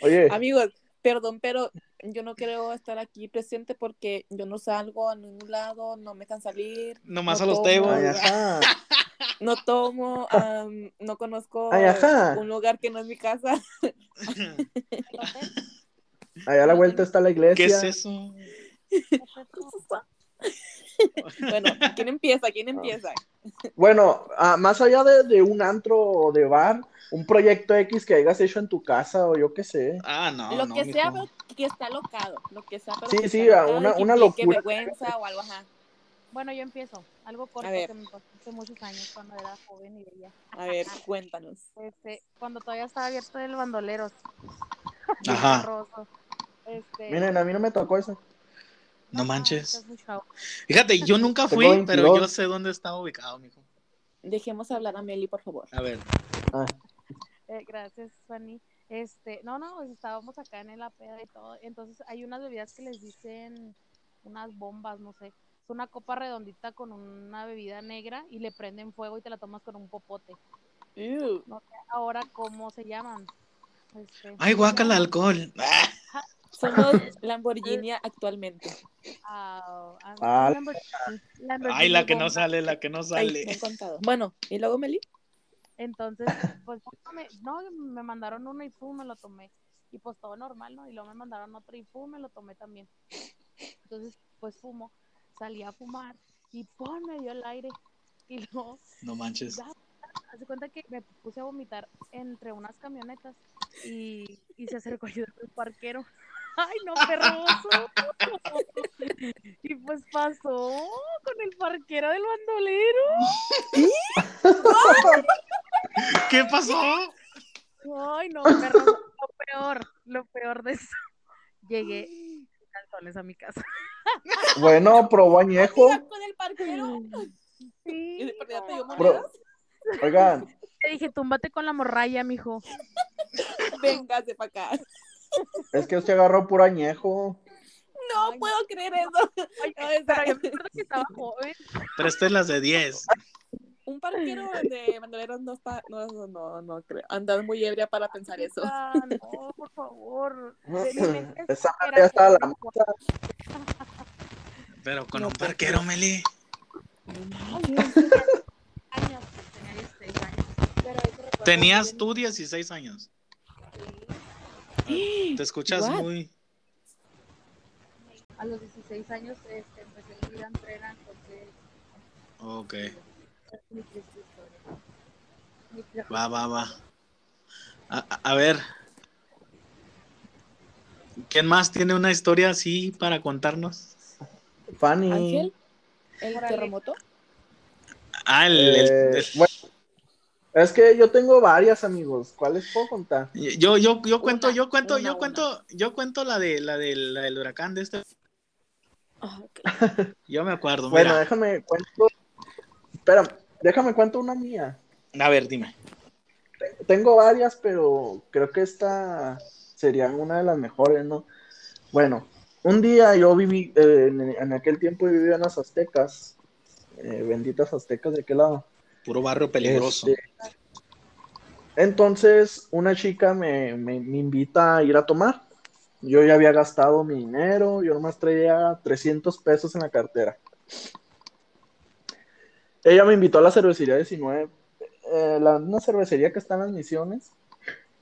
Oye, Amigos, perdón, pero yo no quiero estar aquí presente porque yo no salgo a ningún lado, no me dejan salir. Nomás no a los tomo, tebos. ay, ajá. No tomo, am, no conozco Ay, ajá. un lugar que no es mi casa. Allá a la vuelta está la iglesia. ¿Qué es eso? Bueno, ¿quién empieza? ¿Quién empieza? Bueno, ah, más allá de, de un antro o de bar, un proyecto X que hayas hecho en tu casa o yo qué sé. Ah, no, lo no, que sea, pero que esté alocado. Lo que sea, pero Sí, que sí, alocado una- que una locura. vergüenza o algo, ajá. Bueno, yo empiezo. Algo corto A ver. que me pasó hace muchos años cuando era joven y bella. A ver, cuéntanos. Este, cuando todavía estaba abierto el bandoleros. Ajá. Este, Miren, a mí no me tocó eso. No manches. muy chavo. Fíjate, yo nunca fui, 22. pero yo sé dónde estaba ubicado, mijo. Dejemos hablar a Meli, por favor. A ver. Ah, Eh, gracias, Fanny. Este, no, no, pues estábamos acá en la peda y todo. Entonces hay unas bebidas que les dicen unas bombas, no sé. Es una copa redondita con una bebida negra y le prenden fuego y te la tomas con un popote. Ew. No sé ahora cómo se llaman. Este, Ay, guácala alcohol. Son los Lamborghini actualmente. ah, ah. Lamborghini- Lamborghini Ay, la que no sale, la que no Ay, sale. me han contado. Bueno, ¿y luego Meli? Entonces, pues no me, no, me mandaron uno y pum, me lo tomé. Y pues todo normal, ¿no? Y luego me mandaron otro y pum, me lo tomé también. Entonces, pues fumo. salí a fumar y ¡pum! me dio el aire. Y luego, No manches. ya, haz de cuenta que me puse a vomitar entre unas camionetas y, y se acercó ayudar el parquero. ¡Ay, no, perroso! Y pues pasó con el parquero del bandolero. ¿Qué pasó? Ay, no, perroso. Lo peor, lo peor de eso. Llegué calzones a mi casa. Bueno, probó añejo. Con el parquero. Sí. Y de te dio monedas. Oigan, Te dije, túmbate con la morralla, mijo. Véngase para acá. Es que usted agarró puro añejo. No Ay. puedo creer eso. Oye, No, está pero yo me acuerdo que estaba joven. Presté las de 10. Un parquero de bandoleros no está, no, no, no, no creo. Andas muy ebria para pensar eso. Ah, no, por favor. Esa ya estaba la como- Pero con No, un parquero, Meli. años, tenía 16 años. Pero ese recuerdo Tenías tú 16 años. Te escuchas What? muy. A los 16 años este, empecé a ir a entrenar, entonces Ok. es mi triste historia. Mi triste Va, va, va. A, a- ver. ¿Quién más tiene una historia así para contarnos? Fanny. Ángel, el terremoto. Ah, el, el- Eh, el- bueno, es que yo tengo varias, amigos. ¿Cuáles puedo contar? yo, yo, yo cuento, Una, yo cuento, una, yo una. cuento, yo cuento la de la del, la del huracán de este. Ah. Yo me acuerdo, Bueno, mira. déjame cuento. Espera, déjame cuento una mía. A ver, dime. Tengo varias, pero creo que esta sería una de las mejores, ¿no? Bueno, un día yo viví, eh, en, en aquel tiempo vivía en las Aztecas, eh, benditas Aztecas de aquel lado. Puro barrio peligroso. Este, entonces, una chica me, me- me invita a ir a tomar. Yo ya había gastado mi dinero, yo nomás traía 300 pesos en la cartera. Ella me invitó a la cervecería 19, eh, la, una cervecería que está en las misiones.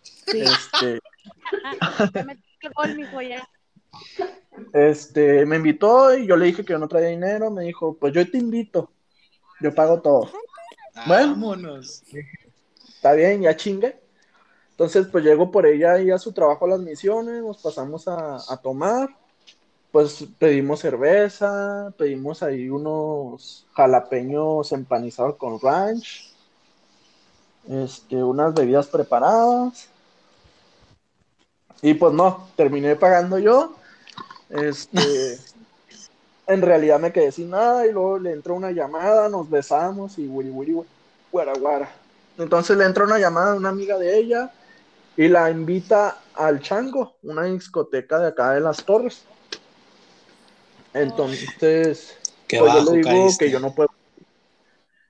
Sí. Este, este, me invitó y yo le dije que yo no traía dinero. Me dijo, pues yo te invito, yo pago todo. Bueno. Vámonos. Está bien, ya chingue. Entonces, pues llego por ella y a su trabajo a las misiones, nos pasamos a, a tomar. Pues pedimos cerveza, pedimos ahí unos jalapeños empanizados con ranch, este, unas bebidas preparadas. Y pues no, terminé pagando yo. Este, en realidad me quedé sin nada y luego le entró una llamada, nos besamos y wiri wiri guara guara. Entonces le entra una llamada de una amiga de ella y la invita al Chango, una discoteca de acá de las Torres. Entonces, Qué pues yo le digo caíste. que yo no puedo.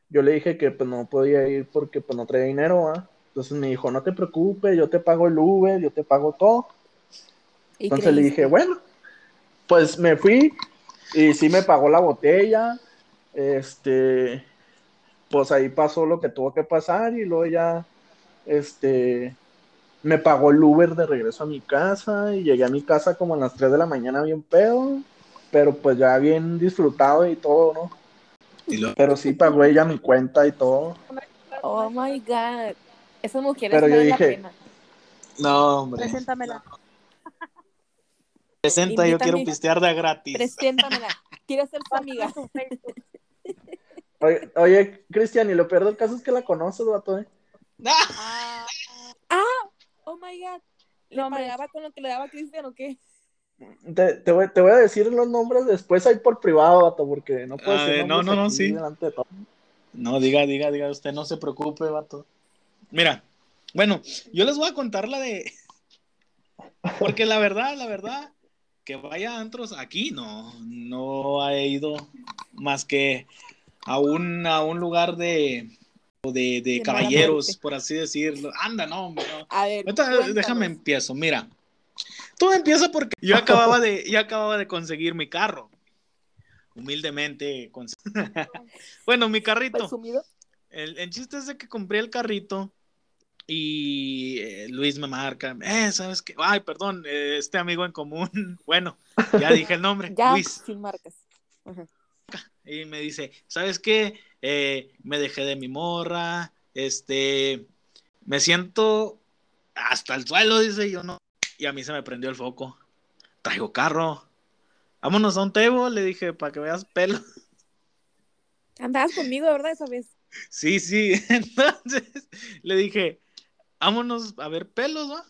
Yo le dije que pues no podía ir porque pues no traía dinero. Entonces me dijo, no te preocupes, yo te pago el Uber, yo te pago todo. Entonces le dije, bueno, pues me fui y sí me pagó la botella. Este, pues ahí pasó lo que tuvo que pasar y luego ya, este, me pagó el Uber de regreso a mi casa y llegué a mi casa como a las 3 de la mañana bien pedo, pero pues ya bien disfrutado y todo, ¿no? Y luego- Pero sí pagó ella mi cuenta y todo. Oh my god. Pero yo valen la dije- pena. No, hombre. Preséntamela. Presenta, yo quiero pistear de gratis. Preséntamela. Quiero ser su amiga. Tu Facebook. Oye, oye, Cristian, y lo peor del caso es que la conoces, vato, ¿eh? Ah, Oh my god. ¿Le No, con lo que le daba Cristian o qué? Te, te voy, te voy a decir los nombres después ahí por privado, vato, porque no puedo decir no, no, no, sí. delante de todo. No, diga, diga, diga, usted no se preocupe, vato. Mira, bueno, yo les voy a contar la de. Porque la verdad, la verdad, que vaya a antros aquí, no, no he ido más que a un, a un lugar de, de, de caballeros, por así decirlo. Anda, no, hombre, no. A ver. Ahorita, cuéntanos. déjame empiezo, mira. Todo empieza porque yo acababa de, yo acababa de conseguir mi carro. Humildemente. bueno, mi carrito. El, el chiste es de que compré el carrito y eh, Luis me marca, eh, ¿sabes qué? Ay, perdón, eh, este amigo en común, bueno, ya dije el nombre, Ya Luis. sin marcas. Ajá. y me dice, ¿sabes qué? Eh, me dejé de mi morra, este, me siento hasta el suelo, dice yo no. Y a mí se me prendió el foco. Traigo carro. Vámonos a un tebo, le dije, para que veas pelo. Andabas conmigo, ¿verdad? Esa vez. Sí, sí. Entonces le dije, vámonos a ver pelos, ¿va?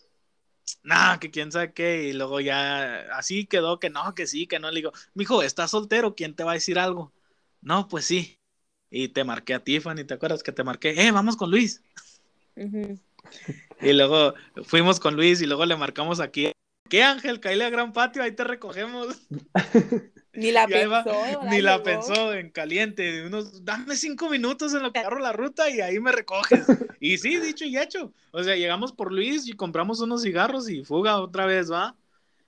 Nah, que quién sabe qué. Y luego ya así quedó que no, que sí, que no. Le digo, mijo, estás soltero, ¿quién te va a decir algo? No, pues sí. Y te marqué a Tiffany, ¿te acuerdas que te marqué? Eh, vamos con Luis. Y luego fuimos con Luis y luego le marcamos aquí. ¿Qué Ángel? Caíle a Gran Patio, ahí te recogemos. Ni la va, pensó. Ni la Llegó. pensó en caliente. Unos, dame cinco minutos en lo que agarro la ruta y ahí me recoges. Y sí, dicho y hecho. O sea, llegamos por Luis y compramos unos cigarros y fuga otra vez, ¿va? Unas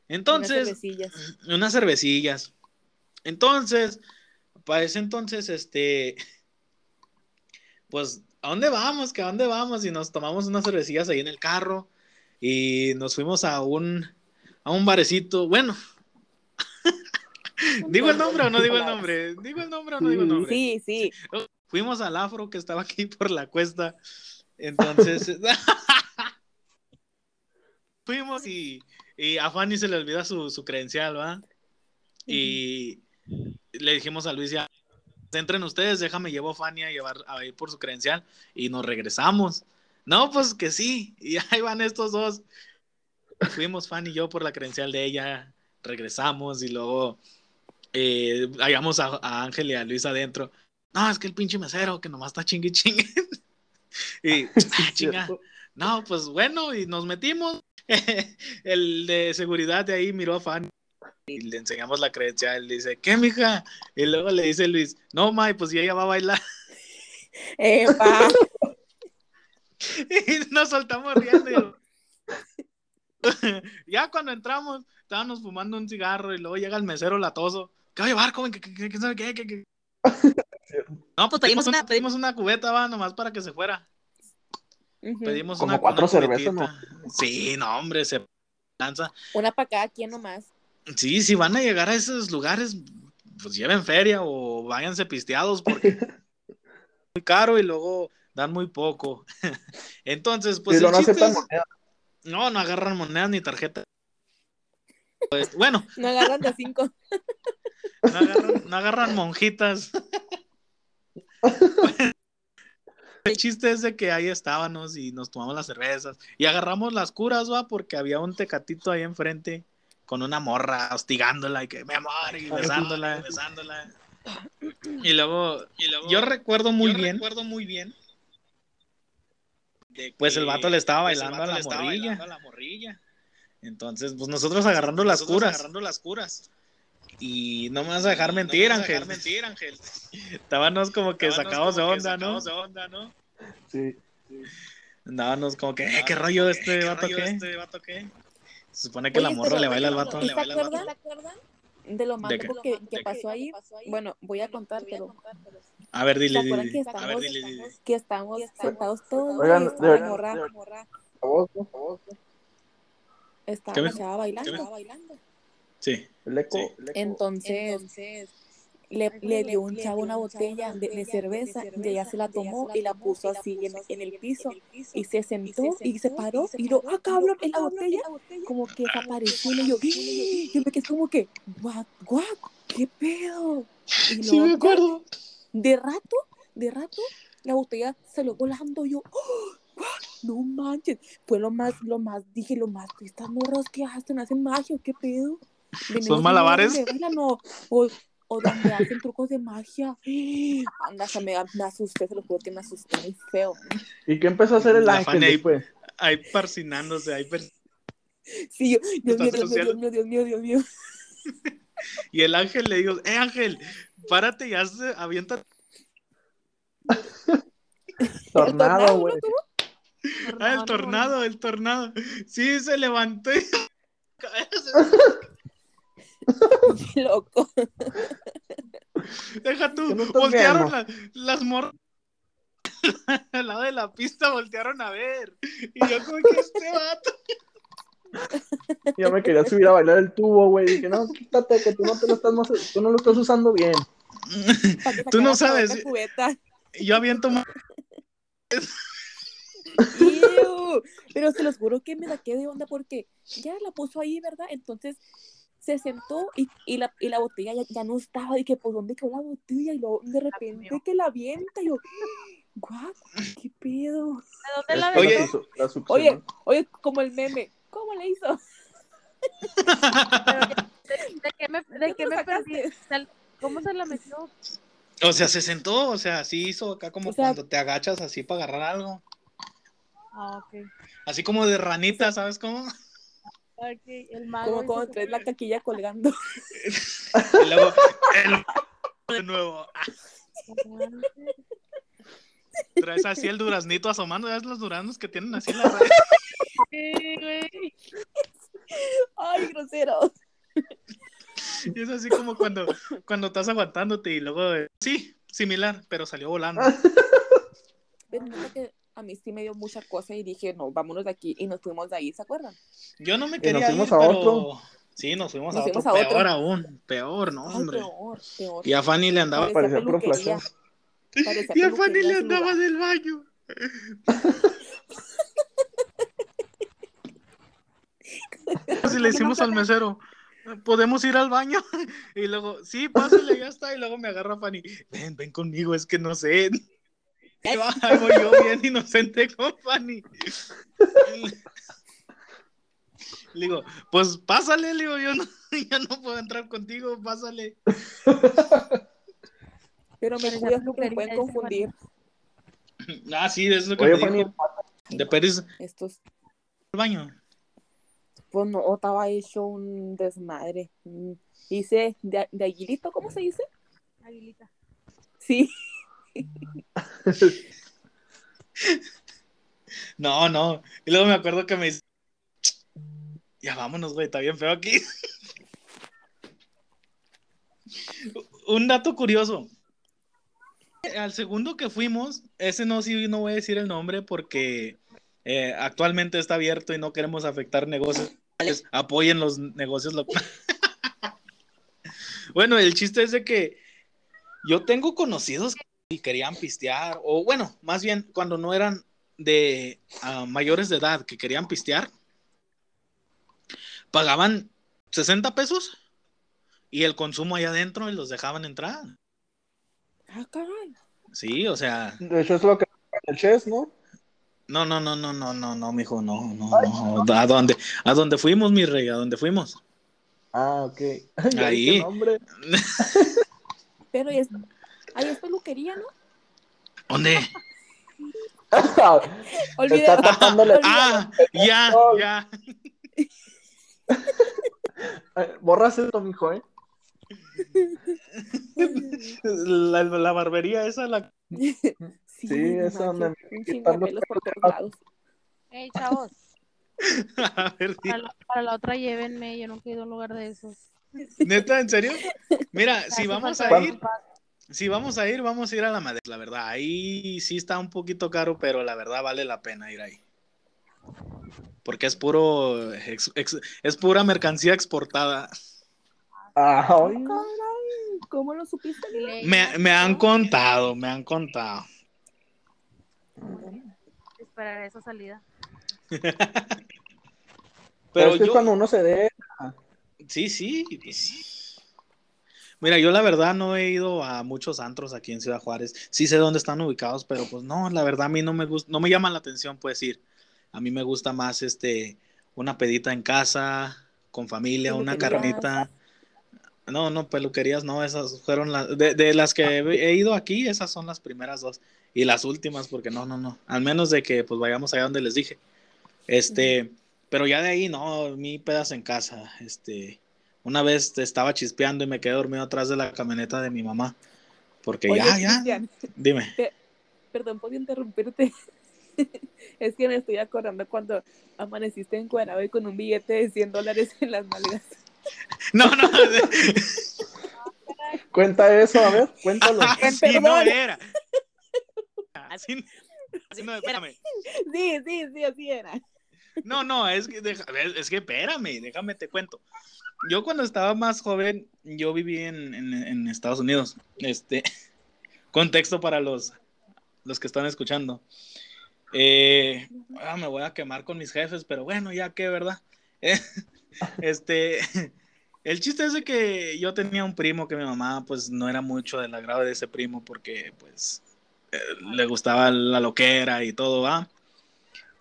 Entonces, cervecillas. unas cervecillas. Entonces, para ese entonces, este, pues, ¿a dónde vamos? ¿Que a dónde vamos? Y nos tomamos unas cervecillas ahí en el carro y nos fuimos a un, a un barecito. Bueno, ¿digo el nombre o no digo el nombre? ¿Digo el nombre o no digo el nombre? Sí, sí. Fuimos al afro que estaba aquí por la cuesta. Entonces, fuimos y, y a Fanny se le olvida su, su credencial, ¿va? Y le dijimos a Luis ya, entren ustedes, déjame llevo a Fanny a, llevar, a ir por su credencial y nos regresamos. No, pues que sí, y ahí van estos dos. Fuimos Fanny y yo por la credencial de ella, regresamos y luego eh, hallamos a, a Ángel y a Luis adentro. No, es que el pinche mesero que nomás está chingue y chingue. y ah, chinga. No, pues bueno, y nos metimos. el de seguridad de ahí miró a Fanny y le enseñamos la credencial. Le dice, ¿qué, mija? Y luego le dice Luis, no, May, pues si ella va a bailar. Epa. y nos soltamos riendo. ya cuando entramos, estábamos fumando un cigarro y luego llega el mesero latoso. ¿Qué va a llevar, joven? ¿Qué, qué, qué, qué sabe qué? No, pues pedimos una, pedimos una cubeta, va, nomás para que se fuera. Ujú. Pedimos Como una cuatro una cervezas, cubetita. Sí, no, hombre, se lanza. Una para cada quien nomás. Sí, si van a llegar a esos lugares, pues lleven feria o váyanse pisteados porque es muy caro y luego dan muy poco. Entonces, pues lo el no chiste aceptan es- no, no agarran monedas ni tarjeta. Pues, bueno, No agarran de cinco. no agarran, no agarran monjitas. El chiste es de que ahí estábamos y nos tomamos las cervezas y agarramos las curas, va, porque había un tecatito ahí enfrente con una morra hostigándola y que mi amor y besándola, besándola. Y luego, y luego yo recuerdo muy Yo bien, recuerdo muy bien. de pues el vato le estaba pues, bailando a le la estaba morrilla. bailando a la morrilla. Entonces, pues nosotros agarrando las Nosotros curas Agarrando las curas. y no me vas a dejar mentir, No me vas a Ángel. dejar mentir, Ángel. Estábamos como que Estábamos sacados de como que onda, ¿no? sacados de onda, ¿no? Sí. Andábamos como que, eh, qué rollo de este ¿Qué vato, rollo de ¿qué? este vato qué? Se supone que la Oye, morra pero- le baila al vato. ¿Y Le se baila al vato. acuerdan de lo ¿De loco que, que ¿De qué? pasó ahí? Bueno, voy a contar, pero A ver, ¿se dile, dile. que A ver, estamos, dile, dile. que estamos sentados todos Oigan, de la verdad, morra, de A vos. A vos. Estaba ¿Qué la me- chava bailando. Sí. El eco. Sí. el eco. Entonces, le, le dio un chavo una botella de, de cerveza y ella se la tomó y la puso así en, en el piso y se sentó y se paró y lo, ah, cabrón, en la botella como que desapareció y yo, "¡Ah!". yo me quedé como que, what, what, qué pedo. Y Sí, me acuerdo. de rato, de rato, la botella salió volando. Yo, ¡oh! No manches. Fue lo más, lo más, dije, lo más, estas morras que hacen, hacen magia, ¿o ¿qué pedo? De un malabares? bailan, o, o, o donde hacen trucos de magia. Anda, se me, me asusté, se lo juro que me asusté muy feo. ¿Y qué empezó a hacer el La ángel ahí. después? Ahí persinándose, ahí per- Sí, yo, Dios mío, ¿Estás Dios mío, Dios mío, Dios mío, Dios mío. Y el ángel le dijo, eh, ángel, párate y haz, avienta. Tornado, güey. Ah, el tornado, el tornado. Sí, se levantó y... Loco. Deja tú, ¿Qué me estás voltearon la- las morras al lado de la pista, voltearon a ver. Y yo como que este vato. Yo me quería subir a bailar el tubo, güey. Dije, no, quítate, que tú no, te lo estás, mas- tú no lo estás usando bien. Tú no sabes. Yo aviento más. Pero se los juro que me saqué de onda porque ya la puso ahí, ¿verdad? Entonces se sentó y, y, la, y la botella ya, ya no estaba. Dije, pues, ¿dónde quedó la botella? Y luego de repente que la avienta. Y yo, guau, ¿qué pedo? ¿De dónde la que Oye. la. Oye, oye, como el meme, ¿cómo le hizo? ¿De qué me, de perdí? ¿Cómo se la metió? O sea, se sentó, o sea, sí hizo acá como O sea- cuando te agachas así para agarrar algo. Ah, ok. Así como de ranita, ¿sabes cómo? Ok, el mago. Como cuando traes la caquilla colgando. Y luego, el- de nuevo, traes así el duraznito asomando, ¿ves los duraznos que tienen así en la güey. Ay, grosero. Y es así como cuando, cuando estás aguantándote y luego, eh, sí, similar, pero salió volando. Pero que a mí sí me dio mucha cosa y dije, no, vámonos de aquí. Y nos fuimos de ahí, ¿se acuerdan? Yo no me Y nos quería fuimos ir, a pero... otro. Sí, nos fuimos Nos a otro, fuimos a otro. peor aún, peor, no, Ay, hombre. peor, peor. Y a Fanny le andaba... Parecía puro Y a Fanny le andaba del baño. Así le decimos al mesero, podemos ir al baño. Y luego, sí, pásale, ya está. Y luego me agarra Fanny, ven, ven conmigo, es que no sé. Y va, ahí voy yo bien inocente con Fanny. Le digo, pues pásale, le digo, yo no, ya no puedo entrar contigo, pásale. Pero me cuidas porque me pueden confundir Ah, sí, eso es lo que Oye, me dijo. De Pérez al estos. baño. Pues no, estaba hecho un desmadre. Mm, Hice de, de aguilito, ¿cómo se dice? Aguilita. Sí. No, no. Y luego me acuerdo que me dice, ya vámonos, güey, está bien feo aquí. Un dato curioso. Al segundo que fuimos, ese no sí no voy a decir el nombre porque eh, actualmente está abierto y no queremos afectar negocios. locales. Apoyen los negocios locales. bueno, el chiste es de que yo tengo conocidos y querían pistear, o bueno, más bien cuando no eran de ah, mayores de edad que querían pistear, pagaban 60 pesos y el consumo allá adentro y los dejaban entrar. Ah, caray. Sí, o sea, De hecho, es lo que el chess, ¿no? no, no, no, no, no, no, no, mijo, no, no, no. ¿A dónde, a dónde fuimos, mi rey? ¿A dónde fuimos? Ah, ok. Ahí. Pero es, ahí es peluquería, ¿no? ¿Dónde? Está Olvídalo. tapándole. Ah, ya, ya. Eh, Borras esto, mijo, ¿eh? La, la barbería esa, la... Sí, Sí, no es donde manches, me un quitan los chingapelos por todos lados. Ey, chavos, A ver, para la, para la otra llévenme. Yo nunca he ido a un lugar de esos. ¿Neta, en serio? Mira, si vamos a ir, si vamos a ir, vamos a ir a la madera, la verdad. Ahí sí está un poquito caro, pero la verdad vale la pena ir ahí. Porque es puro, ex- ex- es pura mercancía exportada. Ah, caray, ¿Cómo lo supiste? Me, me han contado, me han contado. Esperaré esa salida. Pero Pero es que yo, cuando uno se dé. sí, sí, sí. Mira, yo la verdad no he ido a muchos antros aquí en Ciudad Juárez. Sí sé dónde están ubicados, pero pues no, la verdad a mí no me gusta, no me llama la atención, pues ir. A mí me gusta más este una pedita en casa, con familia, una carnita. No, no, peluquerías, no, esas fueron las de, de las que he he ido aquí, esas son las primeras dos y las últimas porque no, no, no, al menos de que pues vayamos allá donde les dije. Este, pero ya de ahí no, mi pedas en casa, este, una vez estaba chispeando y me quedé dormido atrás de la camioneta de mi mamá. Porque Oye, ya, ya, Cristian, dime. Perdón por interrumpirte. Es que me estoy acordando cuando amaneciste encuadrado y con un billete de 100 dólares en las nalgas. No, no, Cuenta eso, a ver, cuéntalo. así no Perdón. era. Así, así no, espérame. Sí, sí, sí, así era. No, no, es que, deja- es que espérame, déjame te cuento. yo cuando estaba más joven, yo viví en, en- Estados Unidos. Este, contexto para los, los que están escuchando. Eh, ah, me voy a quemar con mis jefes, pero bueno, ya que, ¿verdad? Este, el chiste es de que yo tenía un primo que mi mamá, pues, no era mucho del agrado de ese primo porque, pues, eh, le gustaba la loquera y todo, ¿va?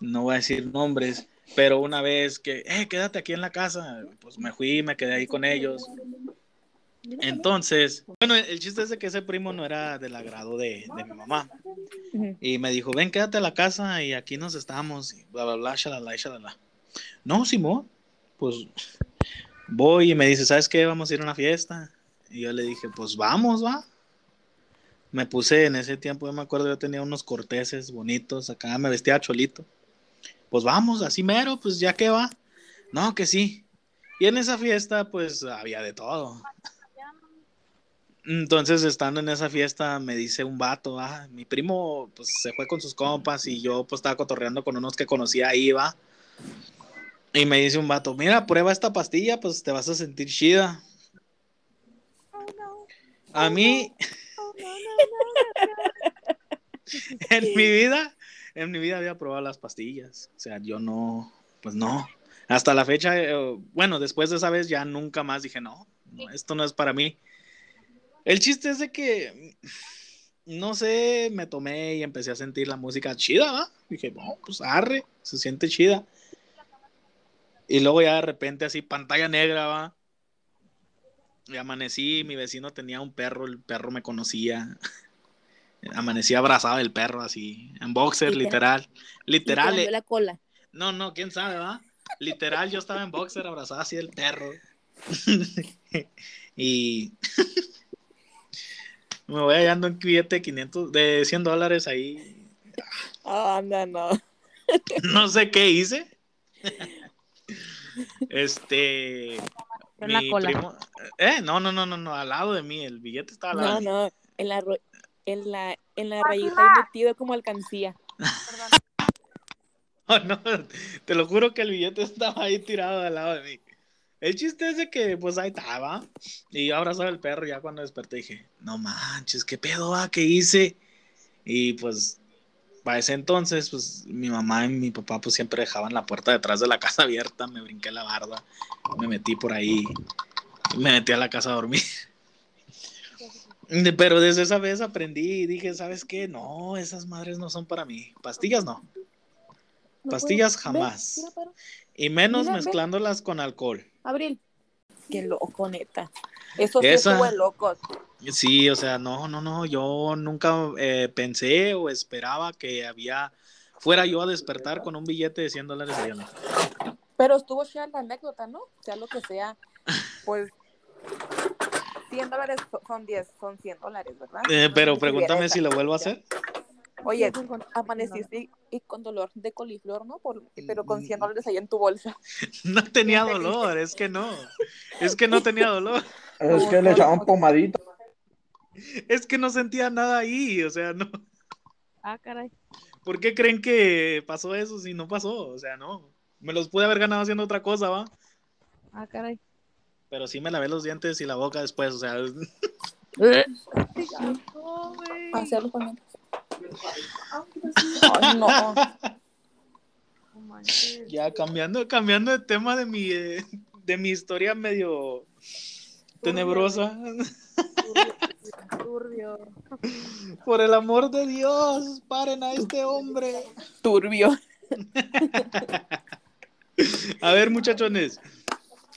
No voy a decir nombres, pero una vez que, eh, quédate aquí en la casa, pues me fui, me quedé ahí con ellos. Entonces, bueno, el chiste es de que ese primo no era del agrado de, de mi mamá. Y me dijo, ven, quédate a la casa y aquí nos estamos, y bla, bla, bla, shalala, shalala. No, Simón, pues voy y me dice, ¿sabes qué? Vamos a ir a una fiesta. Y yo le dije, pues vamos, va. Me puse en ese tiempo, yo me acuerdo, yo tenía unos corteses bonitos, acá me vestía cholito. Pues vamos, así mero, pues ya que va. No, que sí. Y en esa fiesta, pues había de todo. Entonces, estando en esa fiesta, me dice un vato, ah, mi primo pues se fue con sus compas y yo pues estaba cotorreando con unos que conocía ahí, va. Y me dice un vato, mira, prueba esta pastilla, pues te vas a sentir chida. A mí, en mi vida, en mi vida había probado las pastillas. O sea, yo no, pues no. Hasta la fecha, eh, bueno, después de esa vez ya nunca más dije, no, no, esto no es para mí. El chiste es de que, no sé, me tomé y empecé a sentir la música chida, ¿va? Dije, no, pues arre, se siente chida. Y luego ya de repente así, pantalla negra, ¿va? Y amanecí, mi vecino tenía un perro, el perro me conocía. Amanecí abrazado del perro así, en boxer, Literal. literal. Eh, la cola. no, no, quién sabe, ¿va? Literal, yo estaba en boxer abrazado así del perro. y me voy hallando un billete de 500, de 100 dólares ahí. Ah, anda, no. No sé qué hice. Este. En la mi cola. primo- eh, no, no, no, no, no, al lado de mí, el billete estaba al lado No, no. En la, ro- en la, en la rayita ahí metido como alcancía. Perdón. Oh, no, te lo juro que el billete estaba ahí tirado al lado de mí. El chiste es de que, pues ahí estaba. Y yo abrazaba al perro. Ya cuando desperté dije, no manches, ¿qué pedo va? ¿Qué hice? Y pues, para ese entonces, pues mi mamá y mi papá, pues siempre dejaban la puerta detrás de la casa abierta. Me brinqué la barda, me metí por ahí, me metí a la casa a dormir. Pero desde esa vez aprendí y dije, ¿sabes qué? No, esas madres no son para mí. Pastillas no. No Pastillas puedo. Jamás. mira. Y menos Mira, mezclándolas con alcohol. Abril. Qué loco, neta. Eso sí Esa- estuvo de locos. Sí, o sea, no, no, no, yo nunca eh, pensé o esperaba que había, fuera yo a despertar con un billete de 100 dólares la- Pero estuvo chida la anécdota, ¿no? Sea lo que sea, pues 100 dólares so- son 10, son 100 dólares, ¿verdad? Eh, pero pregúntame si lo vuelvo a hacer. Oye, amaneciste y, y con dolor de coliflor, ¿no? Por, pero con 100 dólares ahí en tu bolsa. No tenía dolor, es que no. Es que no tenía dolor. Es que le echaban pomadita. Es que no sentía nada ahí, o sea, no. Ah, caray. ¿Por qué creen que pasó eso si no pasó? O sea, no. Me los pude haber ganado haciendo otra cosa, ¿va? Ah, caray. Pero sí me lavé los dientes y la boca después, o sea, güey. Hacerlo con Ay, no. Ya cambiando, cambiando de tema de mi, eh, de mi historia medio tenebrosa. Turbio. Por el amor de Dios, paren a este hombre. Turbio. A ver, muchachones,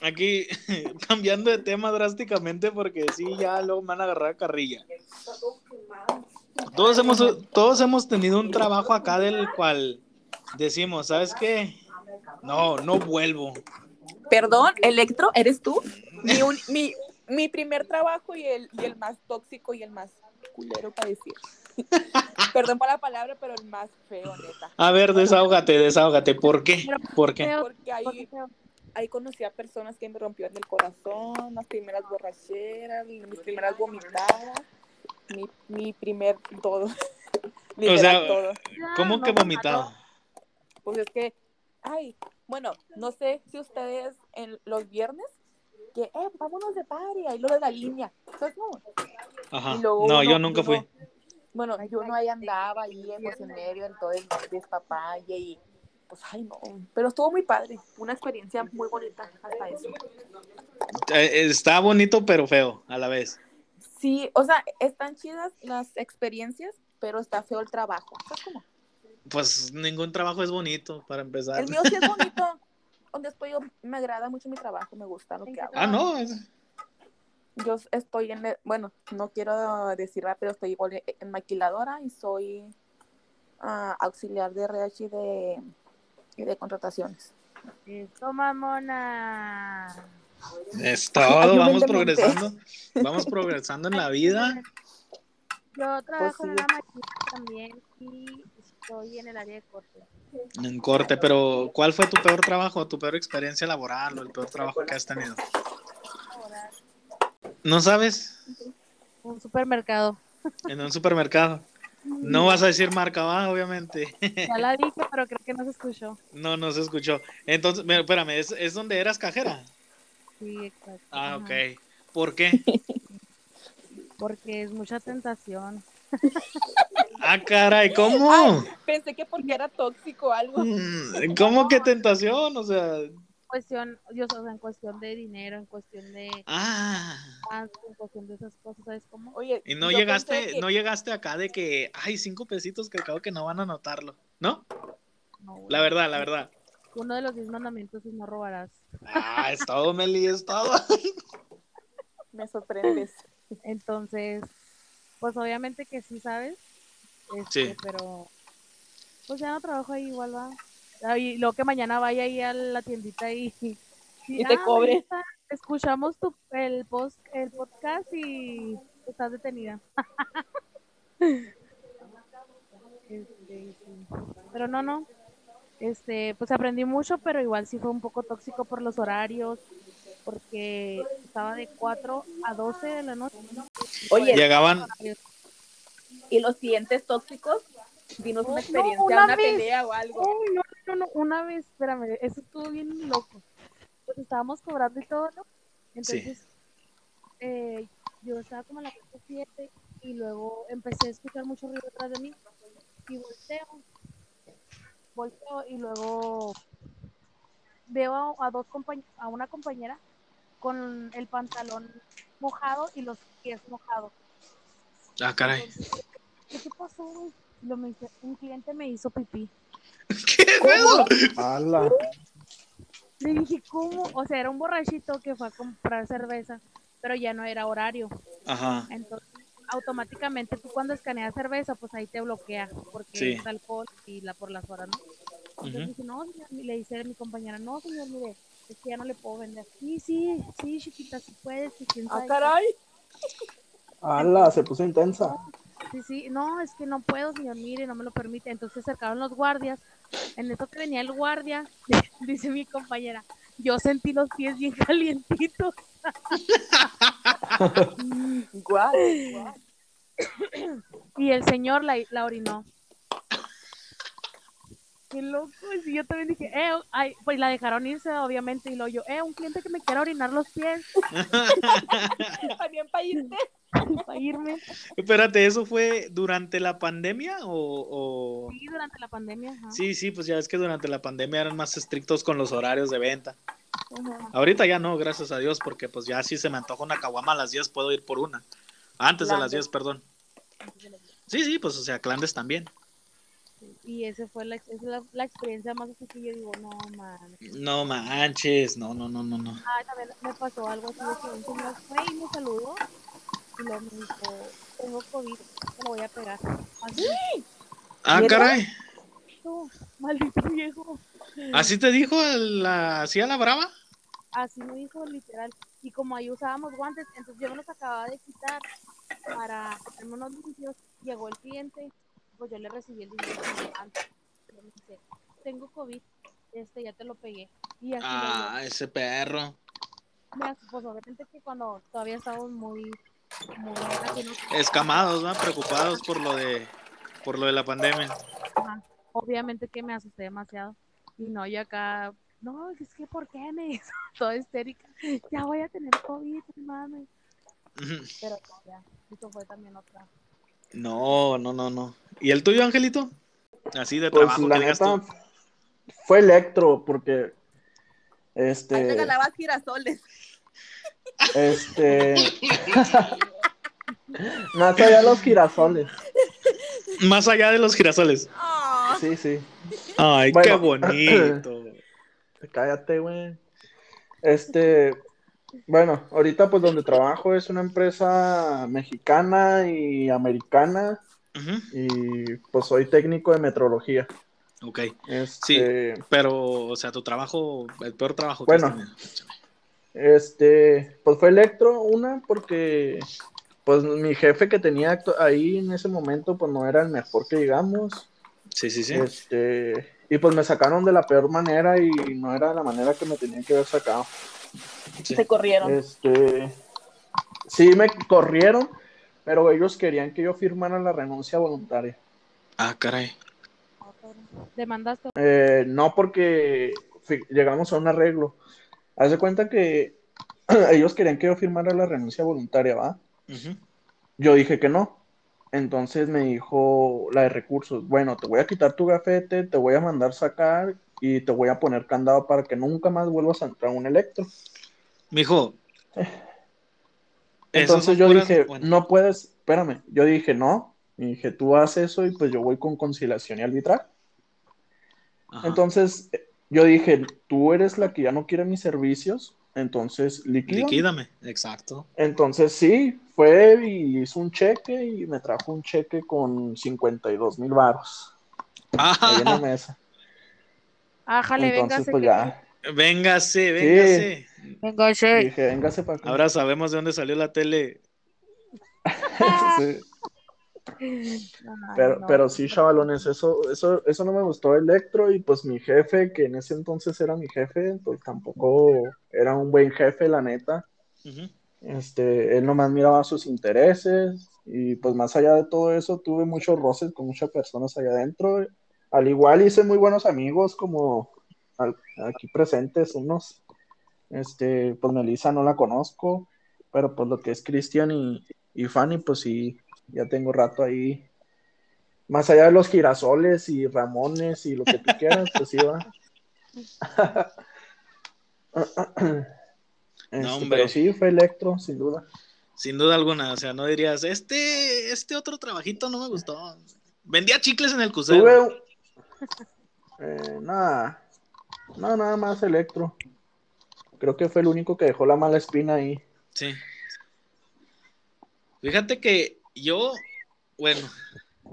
aquí cambiando de tema drásticamente porque sí, ya luego me van a agarrar carrilla. Todos hemos, todos hemos tenido un trabajo acá del cual decimos, ¿sabes qué? No, no vuelvo. Perdón, Electro, ¿eres tú? Mi, un- mi, mi primer trabajo y el, y el más tóxico y el más culero para decir. Perdón por la palabra, pero el más feo, neta. A ver, desahógate, desahógate. ¿Por qué? ¿Por qué? Porque ahí. Ahí conocí a personas que me rompieron el corazón, las primeras borracheras, mis primeras vomitadas, mi, mi primer todo. Literal, sea, todo. ¿Cómo no, que no, vomitado? Pues es que, ay, bueno, no sé si ustedes en los viernes que, eh, vámonos de party, ahí lo de la línea. Y luego No, uno- yo nunca fui. Bueno, yo no ahí andaba, ahí pues, en medio, en todo el despapalle y pues, ay, no. Pero estuvo muy padre, una experiencia muy bonita hasta eso. Eh, Está bonito, pero feo a la vez. Sí, o sea, están chidas las experiencias, pero está feo el trabajo. ¿Sabes cómo? Pues ningún trabajo es bonito, para empezar. El mío sí es bonito. Donde estoy yo, me agrada mucho mi trabajo, me gusta lo que hago. Ah, no. Yo estoy en, bueno, no quiero decir, ¿verdad? pero estoy igual en maquiladora y soy ah, auxiliar de RH de, y de contrataciones. Eso, mamona. Es todo, vamos progresando. Vamos progresando en la vida. Yo trabajo en sí. una máquina también y estoy en el área de corte. En corte, pero ¿cuál fue tu peor trabajo, tu peor experiencia laboral o el peor trabajo que has tenido? ¿No sabes? Un supermercado. En un supermercado. No vas a decir marca baja, obviamente. Ya la dije, pero creo que no se escuchó. No, no se escuchó. Entonces, mira, espérame, ¿es, es donde eras cajera? Sí, exacto. Ah, ok. ¿Por qué? Porque es mucha tentación. Ah, caray, ¿cómo? Pensé que porque era tóxico o algo. Mm, ¿Cómo que tentación? O sea, Cuestión, yo, o sea, en cuestión de dinero, en cuestión de ah. en cuestión de esas cosas, ¿sabes cómo? Oye, Y no llegaste, que- no llegaste acá de que, ay, cinco pesitos que acabo que no van a notarlo, ¿no? No. La verdad, la verdad. Uno de los diez mandamientos es no robarás. Ah, es todo, Meli, es todo. Me sorprendes. Entonces, pues obviamente que sí, ¿sabes? Este, Sí. Pero, pues ya no trabajo ahí igual, va. Ah, Y luego que mañana vaya ahí a la tiendita y, Y te cobre. Melissa, Escuchamos tu, el, post, el podcast y estás detenida. Este. Pero no, no. Este, pues aprendí mucho, pero igual sí fue un poco tóxico por los horarios, porque estaba de 4 a 12 de la noche. Oye, Llegaban, ¿y los clientes tóxicos? Dinos No, una experiencia, una pelea o algo. Uy, no, no, no, una vez, espérame, eso estuvo bien loco. Pues estábamos cobrando y todo, ¿no? Entonces, eh, yo estaba como a la puerta 7 y luego empecé a escuchar mucho ruido detrás de mí y volteo, volteo y luego veo a, a dos compañ- a una compañera con el pantalón mojado y los pies mojados. ah, caray. Entonces, ¿qué te pasó, me un cliente me hizo pipí. ¿Qué pedo? Le dije, ¿cómo? O sea, era un borrachito que fue a comprar cerveza, pero ya no era horario. Ajá, Entonces, automáticamente tú cuando escaneas cerveza, pues ahí te bloquea, porque Sí. es alcohol y la por las horas, ¿no? Entonces Ujú. dije, no, señor, y le dice a mi compañera, no, señor, mire, es que ya no le puedo vender. Sí, sí, sí, chiquita, si puedes, quién Ah, sabe qué". caray. ¡Hala! Se puso intensa. Sí, sí, no, es que no puedo, señor, mire, no me lo permite. Entonces se acercaron los guardias. En eso que venía el guardia, dice mi compañera, yo sentí los pies bien calientitos. Guau. Y el señor la, la orinó. Qué loco. Y yo también dije, eh, ay, pues la dejaron irse, obviamente. Y lo yo, eh, un cliente que me quiera orinar los pies También para irte. para irme. Espérate, ¿eso fue durante la pandemia o...? o- Sí, durante la pandemia. ajá. Sí, sí, pues ya es que durante la pandemia eran más estrictos con los horarios de venta. Ajá. Ahorita ya no, gracias a Dios, porque pues ya si se me antoja una caguama a las 10 puedo ir por una. Antes de las Clandes. 10, perdón. Sí, sí, pues o sea, clandes también. Y esa fue la, esa es la, la experiencia más así que yo digo, no, man. No manches, no, no, no, no, no. Ah, también me pasó algo así de que un señor fue y me saludó y luego me dijo, tengo COVID, te lo voy a pegar. Así, Ah, caray. tú, maldito viejo. ¿Así te dijo la, así a la brava? Así me dijo literal. Y como ahí usábamos guantes, entonces yo me los acababa de quitar para hacerme unos limpios. Llegó el cliente, pues yo le recibí el dinero antes. Me dice, tengo COVID, este ya te lo pegué. Y así Ah, ese perro. asustó, pues obviamente que cuando todavía estábamos muy, muy. Escamados, ¿no? Preocupados por lo de, por lo de la pandemia. Ajá. Obviamente que me asusté demasiado. Y no, yo acá no, es que ¿por qué me hizo? Toda histérica. Ya voy a tener COVID, mami. Ujú. Pero ya, eso fue también otra. No, no, no, no. ¿Y el tuyo, Angelito? Así de Pues trabajo la que digas neta tú. fue electro, porque Ahí te este, ganabas girasoles. este, más allá de los girasoles. Más allá de los girasoles. Ah, Sí, sí. Ay, Bueno. qué bonito. Cállate, güey. Este, bueno, ahorita pues donde trabajo es una empresa mexicana y americana y pues soy técnico de metrología. Ok. Este, Pero, o sea, tu trabajo, el peor trabajo que Bueno. este, pues fue electro, una porque pues mi jefe que tenía ahí en ese momento pues no era el mejor que digamos. Sí, sí, sí. Este, y pues me sacaron de la peor manera y no era la manera que me tenían que haber sacado. sí. te corrieron. Este, sí me corrieron, pero ellos querían que yo firmara la renuncia voluntaria. Ah, caray. Demandaste. Eh, no porque llegamos a un arreglo. Haz de cuenta que ellos querían que yo firmara la renuncia voluntaria, ¿va? Yo dije que no. Entonces me dijo la de recursos, bueno, te voy a quitar tu gafete, te voy a mandar sacar y te voy a poner candado para que nunca más vuelvas a entrar a un electro. Mijo. Entonces yo puras- dije, bueno, no puedes, espérame, yo dije no, y dije, tú haces eso y pues yo voy con conciliación y arbitrar. ajá. Entonces eh, yo dije, tú eres la que ya no quiere mis servicios, entonces liquida. Liquídame, exacto. Entonces sí, fue y hizo un cheque y me trajo un cheque con 52 mil baros ahí en la Ah, mesa. Ájale, Entonces véngase. pues ya, véngase, véngase. Véngase. dije, véngase para acá. Ahora sabemos de dónde salió la tele. Sí. Ay, Pero, no. pero sí, chavalones, eso, eso, eso no me gustó Electro y pues mi jefe, que en ese entonces era mi jefe, pues tampoco era un buen jefe, la neta. Ujú. Este, él nomás miraba sus intereses y pues más allá de todo eso tuve muchos roces con muchas personas allá adentro. Al igual hice muy buenos amigos como al- aquí presentes unos. Este, pues Melissa no la conozco, pero pues lo que es Cristian y, y Fanny, pues sí, ya tengo rato ahí. Más allá de los girasoles y Ramones y lo que tú quieras, pues sí va. Este, hombre. pero sí, fue Electro, sin duda. Sin duda alguna, o sea, no dirías, este, este otro trabajito no me gustó. Vendía chicles en el crucero. Tuve eh, nada, no, nada más Electro. Creo que fue el único que dejó la mala espina ahí. Sí. Fíjate que yo, bueno,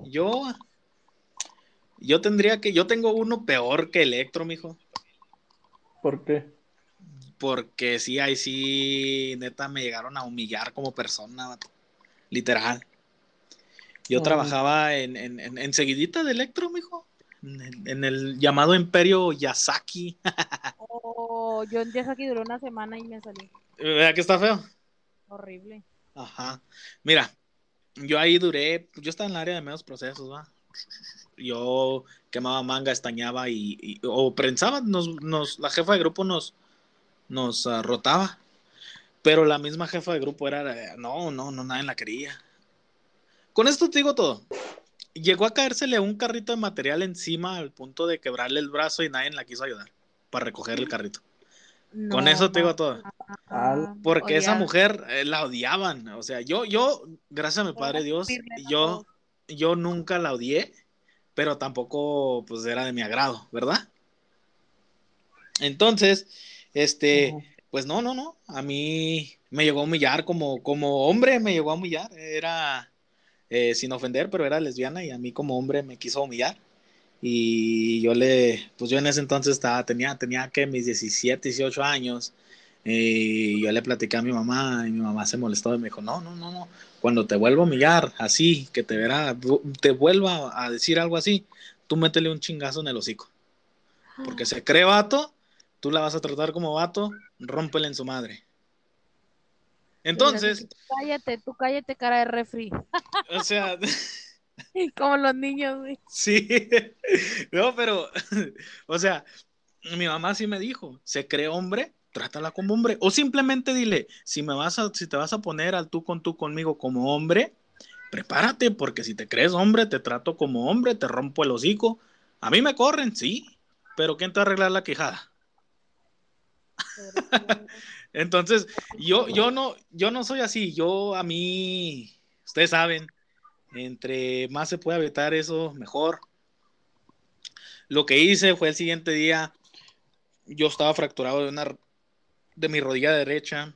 yo, yo tendría que, yo tengo uno peor que Electro, mijo. ¿Por qué? Porque sí, ahí sí, neta, me llegaron a humillar como persona, literal. Yo trabajaba en, en, en, en seguidita de Electro, mijo. En el, en el llamado Imperio Yasaki. Oh, yo en Yasaki duré una semana y me salí. ¿Verdad que está feo? Horrible. Ajá. Mira, yo ahí duré, yo estaba en el área de medios procesos, ¿va? Yo quemaba manga, estañaba y, y- o prensaba, nos, nos, la jefa de grupo nos, nos ah, rotaba. Pero la misma jefa de grupo era, no, no, no, nadie la quería. Con esto te digo todo. Llegó a caérsele un carrito de material encima al punto de quebrarle el brazo y nadie la quiso ayudar para recoger el carrito. Con No, eso te digo todo. Porque esa odiar. mujer eh, la odiaban. O sea, yo, yo, gracias a mi padre Dios, yo, yo nunca la odié, pero tampoco pues era de mi agrado, ¿verdad? Entonces, este, pues no, no, no. A mí me llegó a humillar como, como hombre, me llegó a humillar. Era, eh, sin ofender, pero era lesbiana y a mí como hombre me quiso humillar. Y yo le, pues yo en ese entonces estaba, tenía, tenía que mis 17, 18 años. Y yo le platicé a mi mamá y mi mamá se molestó y me dijo, no, no, no, no. Cuando te vuelva a humillar así, que te verá, te vuelva a decir algo así, tú métele un chingazo en el hocico. Porque se cree vato, tú la vas a tratar como vato, rómpele en su madre. Entonces, Cállate, tú cállate, cara de refri. o sea, Como los niños, güey. sí, no, pero, o sea, mi mamá sí me dijo, se cree hombre, trátala como hombre. O simplemente dile, si me vas a, si te vas a poner al tú con tú conmigo como hombre, prepárate, porque si te crees hombre, te trato como hombre, te rompo el hocico. A mí me corren, sí, pero ¿quién te va a arreglar la quejada? Entonces, yo, yo no, yo no soy así. Yo a mí, ustedes saben, entre más se puede evitar eso, mejor. Lo que hice fue el siguiente día, yo estaba fracturado de una de mi rodilla derecha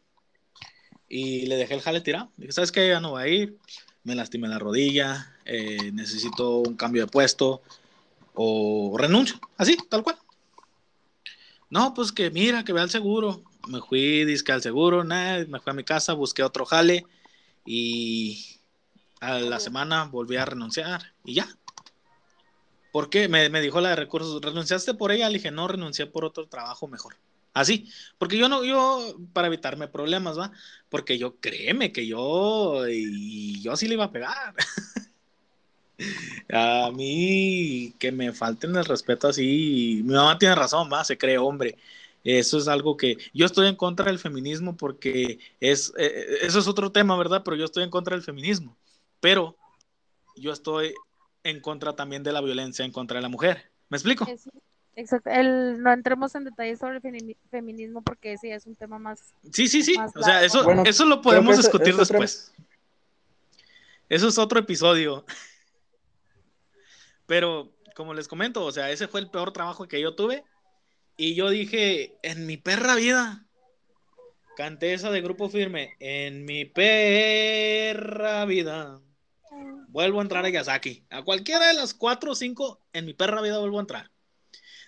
y le dejé el jale tirado. Dije, ¿sabes qué? Ya no va a ir. Me lastimé la rodilla, eh, necesito un cambio de puesto o renuncio. Así, tal cual. No, pues que mira, que vea el seguro. Me fui, disque al seguro, nada, me fui a mi casa, busqué otro jale y a la semana volví a renunciar y ya. ¿Por qué? Me, me dijo la de recursos, ¿renunciaste por ella? Le dije, no, renuncié por otro trabajo mejor. Así, porque yo no, yo, para evitarme problemas, ¿va? Porque yo, créeme que yo, y yo sí le iba a pegar. a mí, que me falten el respeto así, mi mamá tiene razón, ¿va? Se cree hombre. Eso es algo que yo estoy en contra del feminismo porque es, eh, eso es otro tema, ¿verdad? Pero yo estoy en contra del feminismo. Pero yo estoy en contra también de la violencia en contra de la mujer. ¿Me explico? Exacto. El, no entremos en detalles sobre el femi- feminismo porque sí es un tema más. Sí, sí, sí. Más O sea, eso, Bueno, eso lo podemos ese- discutir ese después. Eso es otro episodio. Pero, como les comento, o sea, ese fue el peor trabajo que yo tuve. Y yo dije, en mi perra vida, canté esa de grupo firme, en mi perra vida, vuelvo a entrar a Yasaki. A cualquiera de las cuatro o cinco, en mi perra vida vuelvo a entrar.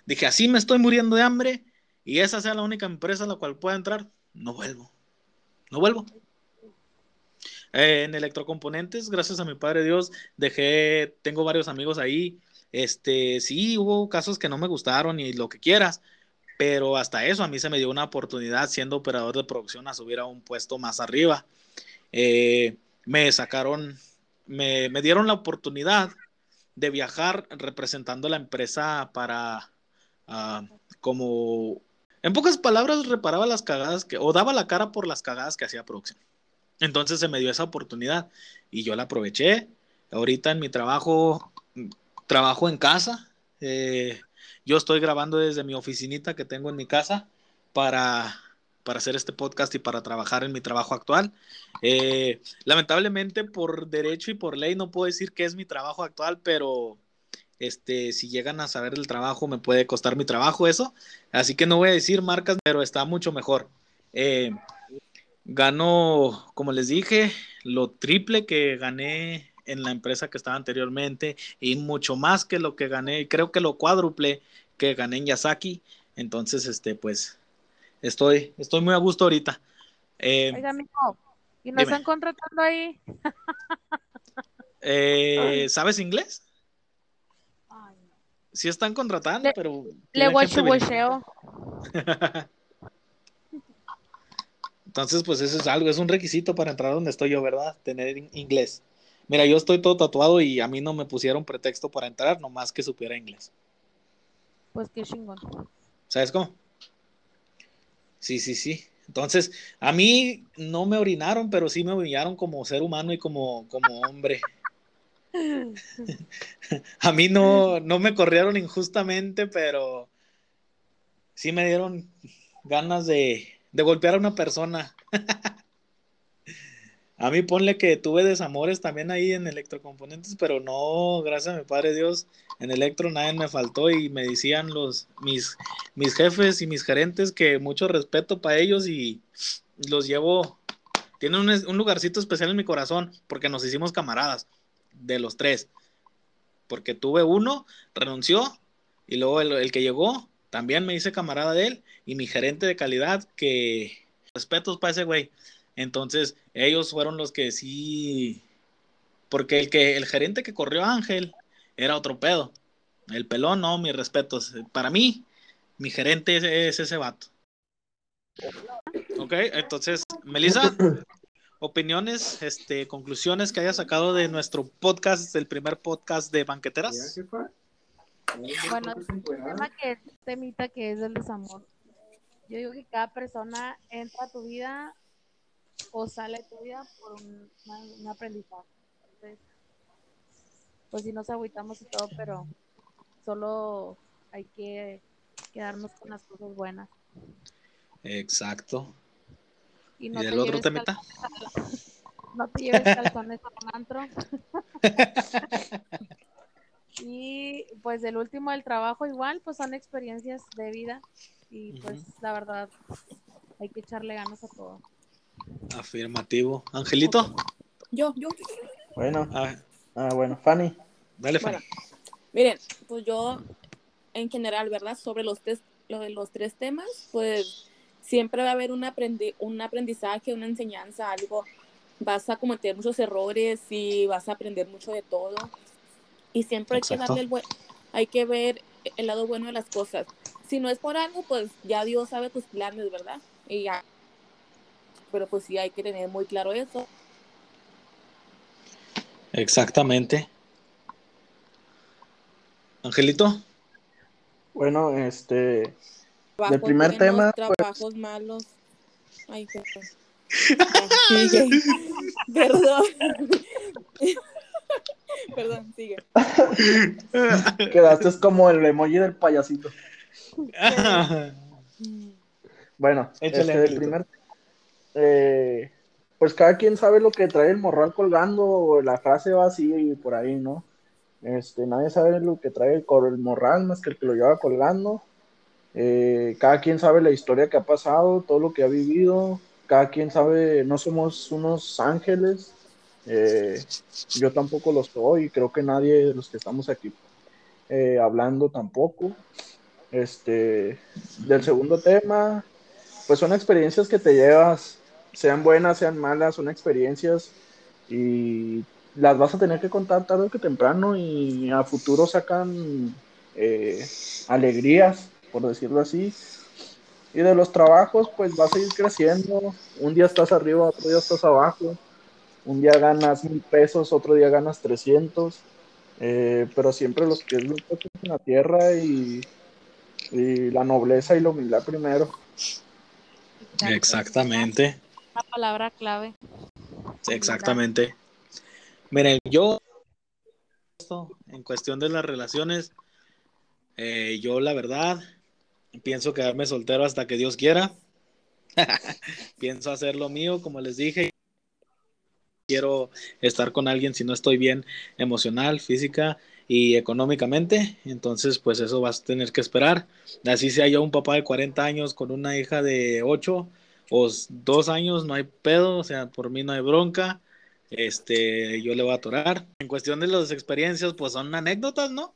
Dije, así me estoy muriendo de hambre y esa sea la única empresa a la cual pueda entrar, no vuelvo. No vuelvo. En electrocomponentes, gracias a mi padre Dios, dejé, tengo varios amigos ahí. Este, sí, hubo casos que no me gustaron y lo que quieras, pero hasta eso a mí se me dio una oportunidad siendo operador de producción a subir a un puesto más arriba. Eh, me sacaron, me, me dieron la oportunidad de viajar representando la empresa para, ah, como, en pocas palabras, reparaba las cagadas que, o daba la cara por las cagadas que hacía producción. Entonces se me dio esa oportunidad y yo la aproveché. Ahorita en mi trabajo, trabajo en casa. eh, yo estoy grabando desde mi oficinita que tengo en mi casa para, para hacer este podcast y para trabajar en mi trabajo actual. Eh, lamentablemente por derecho y por ley no puedo decir que es mi trabajo actual, pero este, si llegan a saber del trabajo me puede costar mi trabajo eso. Así que no voy a decir marcas, pero está mucho mejor. Eh, gano, como les dije, lo triple que gané en la empresa que estaba anteriormente y mucho más que lo que gané, creo que lo cuádruple que gané en Yasaki. Entonces, este, pues, estoy, estoy muy a gusto ahorita. Eh, Oiga, amigo, ¿y nos Dime. están contratando ahí? eh, ¿Sabes inglés? Ay, no. Sí están contratando, Le- pero... Le guachuguacheo. Entonces, pues eso es algo, es un requisito para entrar donde estoy yo, ¿verdad? Tener in- inglés. Mira, yo estoy todo tatuado y a mí no me pusieron pretexto para entrar, nomás que supiera inglés. Pues qué chingón. ¿Sabes cómo? Sí, sí, sí. Entonces, a mí no me orinaron, pero sí me humillaron como ser humano y como, como hombre. A mí no, no me corrieron injustamente, pero sí me dieron ganas de, de golpear a una persona. A mí ponle que tuve desamores también ahí en electrocomponentes, pero no, gracias a mi padre Dios, en electro nadie me faltó y me decían los mis, mis jefes y mis gerentes que mucho respeto para ellos y los llevo, tienen un, un lugarcito especial en mi corazón porque nos hicimos camaradas de los tres, porque tuve uno, renunció y luego el, el que llegó también me hice camarada de él y mi gerente de calidad que respetos para ese güey. Entonces, ellos fueron los que sí, porque el que el gerente que corrió a Ángel era otro pedo. El pelón, no, mis respetos. Para mí, mi gerente es, es ese vato. Ok, entonces, Melissa, opiniones, este, conclusiones que haya sacado de nuestro podcast, del primer podcast de banqueteras. Bueno, es un tema que es temita que es el desamor. Yo digo que cada persona entra a tu vida o sale de tu vida por un, una- un aprendizaje. Entonces, pues si nos agüitamos y todo, pero solo hay que quedarnos con las cosas buenas. Exacto. Y ¿Y no, te, el otro temita? no te lleves calzones a un antro. y pues el último del trabajo igual, pues son experiencias de vida y pues la verdad hay que echarle ganas a todo. Afirmativo. Angelito. Yo, yo, Bueno, Ah, ah, bueno, Fanny. dale, Bueno, Fanny. miren, pues yo en general, ¿verdad? Sobre los tres, lo de los tres temas, pues siempre va a haber un, aprendi un aprendizaje, una enseñanza, algo. Vas a cometer muchos errores y vas a aprender mucho de todo. Y siempre hay que darle el buen, hay que ver el lado bueno de las cosas. Si no es por algo, pues ya Dios sabe tus planes, ¿verdad? Y ya. Pero pues sí hay que tener muy claro eso. Exactamente. Angelito. Bueno, este, Trabajos primer tema, pues. Trabajos malos. Ay, perdón. Perdón. Perdón, sigue. quedaste como el emoji del payasito. Bueno, Échale, este, el primer, eh, pues cada quien sabe lo que trae el morral colgando, o la frase va así y por ahí, ¿no? Este, nadie sabe lo que trae el, el morral más que el que lo lleva colgando. Eh, cada quien sabe la historia que ha pasado, todo lo que ha vivido. Cada quien sabe, no somos unos ángeles. Eh, yo tampoco lo soy creo que nadie de los que estamos aquí eh, hablando tampoco. Este, del segundo tema, pues son experiencias que te llevas, sean buenas, sean malas, son experiencias y las vas a tener que contar tarde que temprano y a futuro sacan eh, alegrías, por decirlo así. Y de los trabajos, pues vas a ir creciendo. Un día estás arriba, otro día estás abajo. Un día ganas mil pesos, otro día ganas 300. Eh, pero siempre los pies bien puestos en la tierra y, y la nobleza y la humildad primero. Exactamente. Una palabra clave. Exactamente. Miren, yo en cuestión de las relaciones, eh, yo la verdad pienso quedarme soltero hasta que Dios quiera. pienso hacer lo mío, como les dije. Quiero estar con alguien si no estoy bien emocional, física y económicamente. Entonces, pues eso vas a tener que esperar. Así sea yo un papá de 40 años con una hija de 8 o dos años, no hay pedo, o sea, por mí no hay bronca. Este, yo le voy a atorar. En cuestión de las experiencias, pues son anécdotas, ¿no?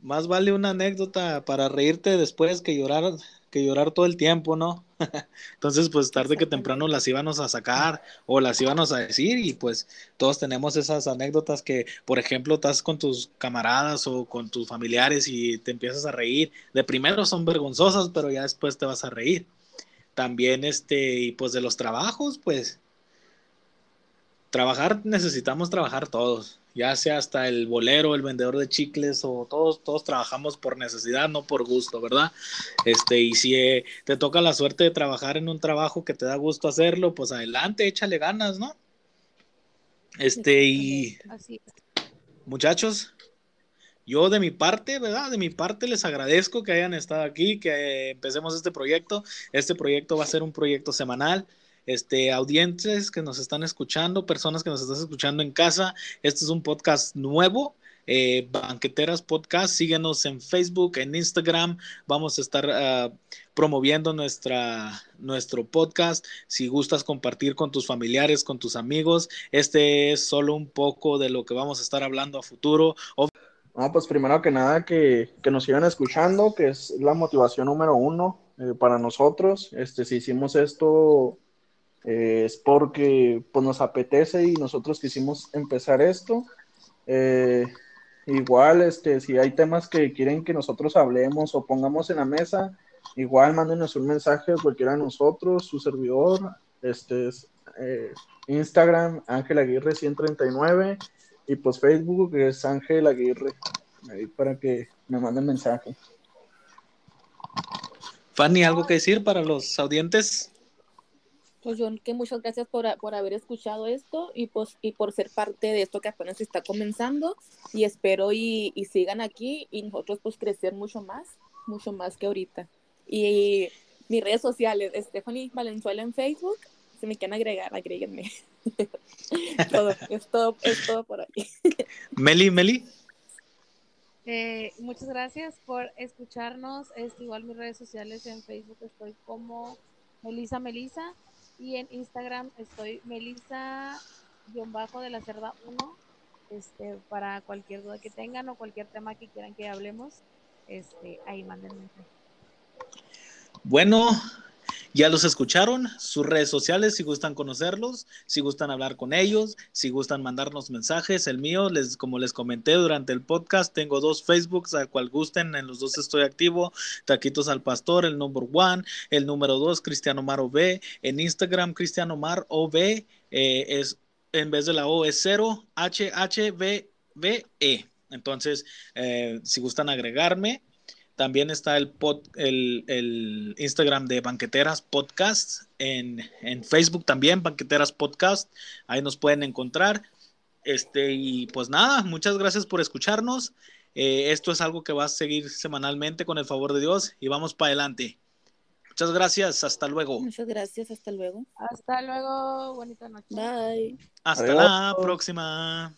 Más vale una anécdota para reírte después que llorar, que llorar todo el tiempo, ¿no? Entonces, pues tarde que temprano las íbamos a sacar o las íbamos a decir y pues todos tenemos esas anécdotas que, por ejemplo, estás con tus camaradas o con tus familiares y te empiezas a reír. De primero son vergonzosas, pero ya después te vas a reír. También, este, y pues de los trabajos, pues trabajar necesitamos trabajar todos, ya sea hasta el bolero, el vendedor de chicles o todos, todos trabajamos por necesidad, no por gusto, ¿verdad? Este, y si eh, te toca la suerte de trabajar en un trabajo que te da gusto hacerlo, pues adelante, échale ganas, ¿no? Este, y Así es. muchachos, yo de mi parte, ¿verdad? De mi parte les agradezco que hayan estado aquí, que empecemos este proyecto. Este proyecto va a ser un proyecto semanal. Este, audientes que nos están escuchando, personas que nos están escuchando en casa, este es un podcast nuevo. Eh, Banqueteras Podcast, síguenos en Facebook, en Instagram, vamos a estar uh, promoviendo nuestra, nuestro podcast. Si gustas compartir con tus familiares, con tus amigos, este es solo un poco de lo que vamos a estar hablando a futuro. No, pues primero que nada que, que nos sigan escuchando, que es la motivación número uno eh, para nosotros. Este, si hicimos esto eh, es porque pues, nos apetece y nosotros quisimos empezar esto. Eh, igual, este, si hay temas que quieren que nosotros hablemos o pongamos en la mesa, igual mándenos un mensaje a cualquiera de nosotros, su servidor, este es eh, Instagram, Ángel Aguirre 139 y pues Facebook que es Ángel Aguirre. Para que me manden mensaje. Fanny, ¿algo que decir para los audientes? Pues yo que muchas gracias por, por haber escuchado esto y, pues, y por ser parte de esto que apenas está comenzando y espero y, y sigan aquí y nosotros pues crecer mucho más, mucho más que ahorita. Y mis redes sociales, Stephanie Valenzuela en Facebook, si me quieren agregar, agréguenme. todo, es todo, es todo por ahí. Meli, Meli. Eh, muchas gracias por escucharnos. Este, igual mis redes sociales en Facebook estoy como Melisa Melisa y en Instagram estoy Melisa bajo de la cerda 1 este para cualquier duda que tengan o cualquier tema que quieran que hablemos este ahí mándenme. Bueno, ya los escucharon, sus redes sociales, si gustan conocerlos, si gustan hablar con ellos, si gustan mandarnos mensajes. El mío, les, como les comenté durante el podcast, tengo dos Facebooks, al cual gusten, en los dos estoy activo. Taquitos al Pastor, el number one, el número dos, Cristiano Mar OV. En Instagram, Cristiano Mar OV, eh, es, en vez de la O es cero, H, H, V, V, E. Entonces, eh, si gustan agregarme, también está el, pod, el, el, Instagram de Banqueteras Podcast, en, en, Facebook también, Banqueteras Podcast, ahí nos pueden encontrar. Este, y pues nada, muchas gracias por escucharnos. Eh, esto es algo que va a seguir semanalmente con el favor de Dios y vamos para adelante. Muchas gracias, hasta luego. Muchas gracias, hasta luego. Hasta luego, bonita noche. Bye. Hasta Adiós. la próxima.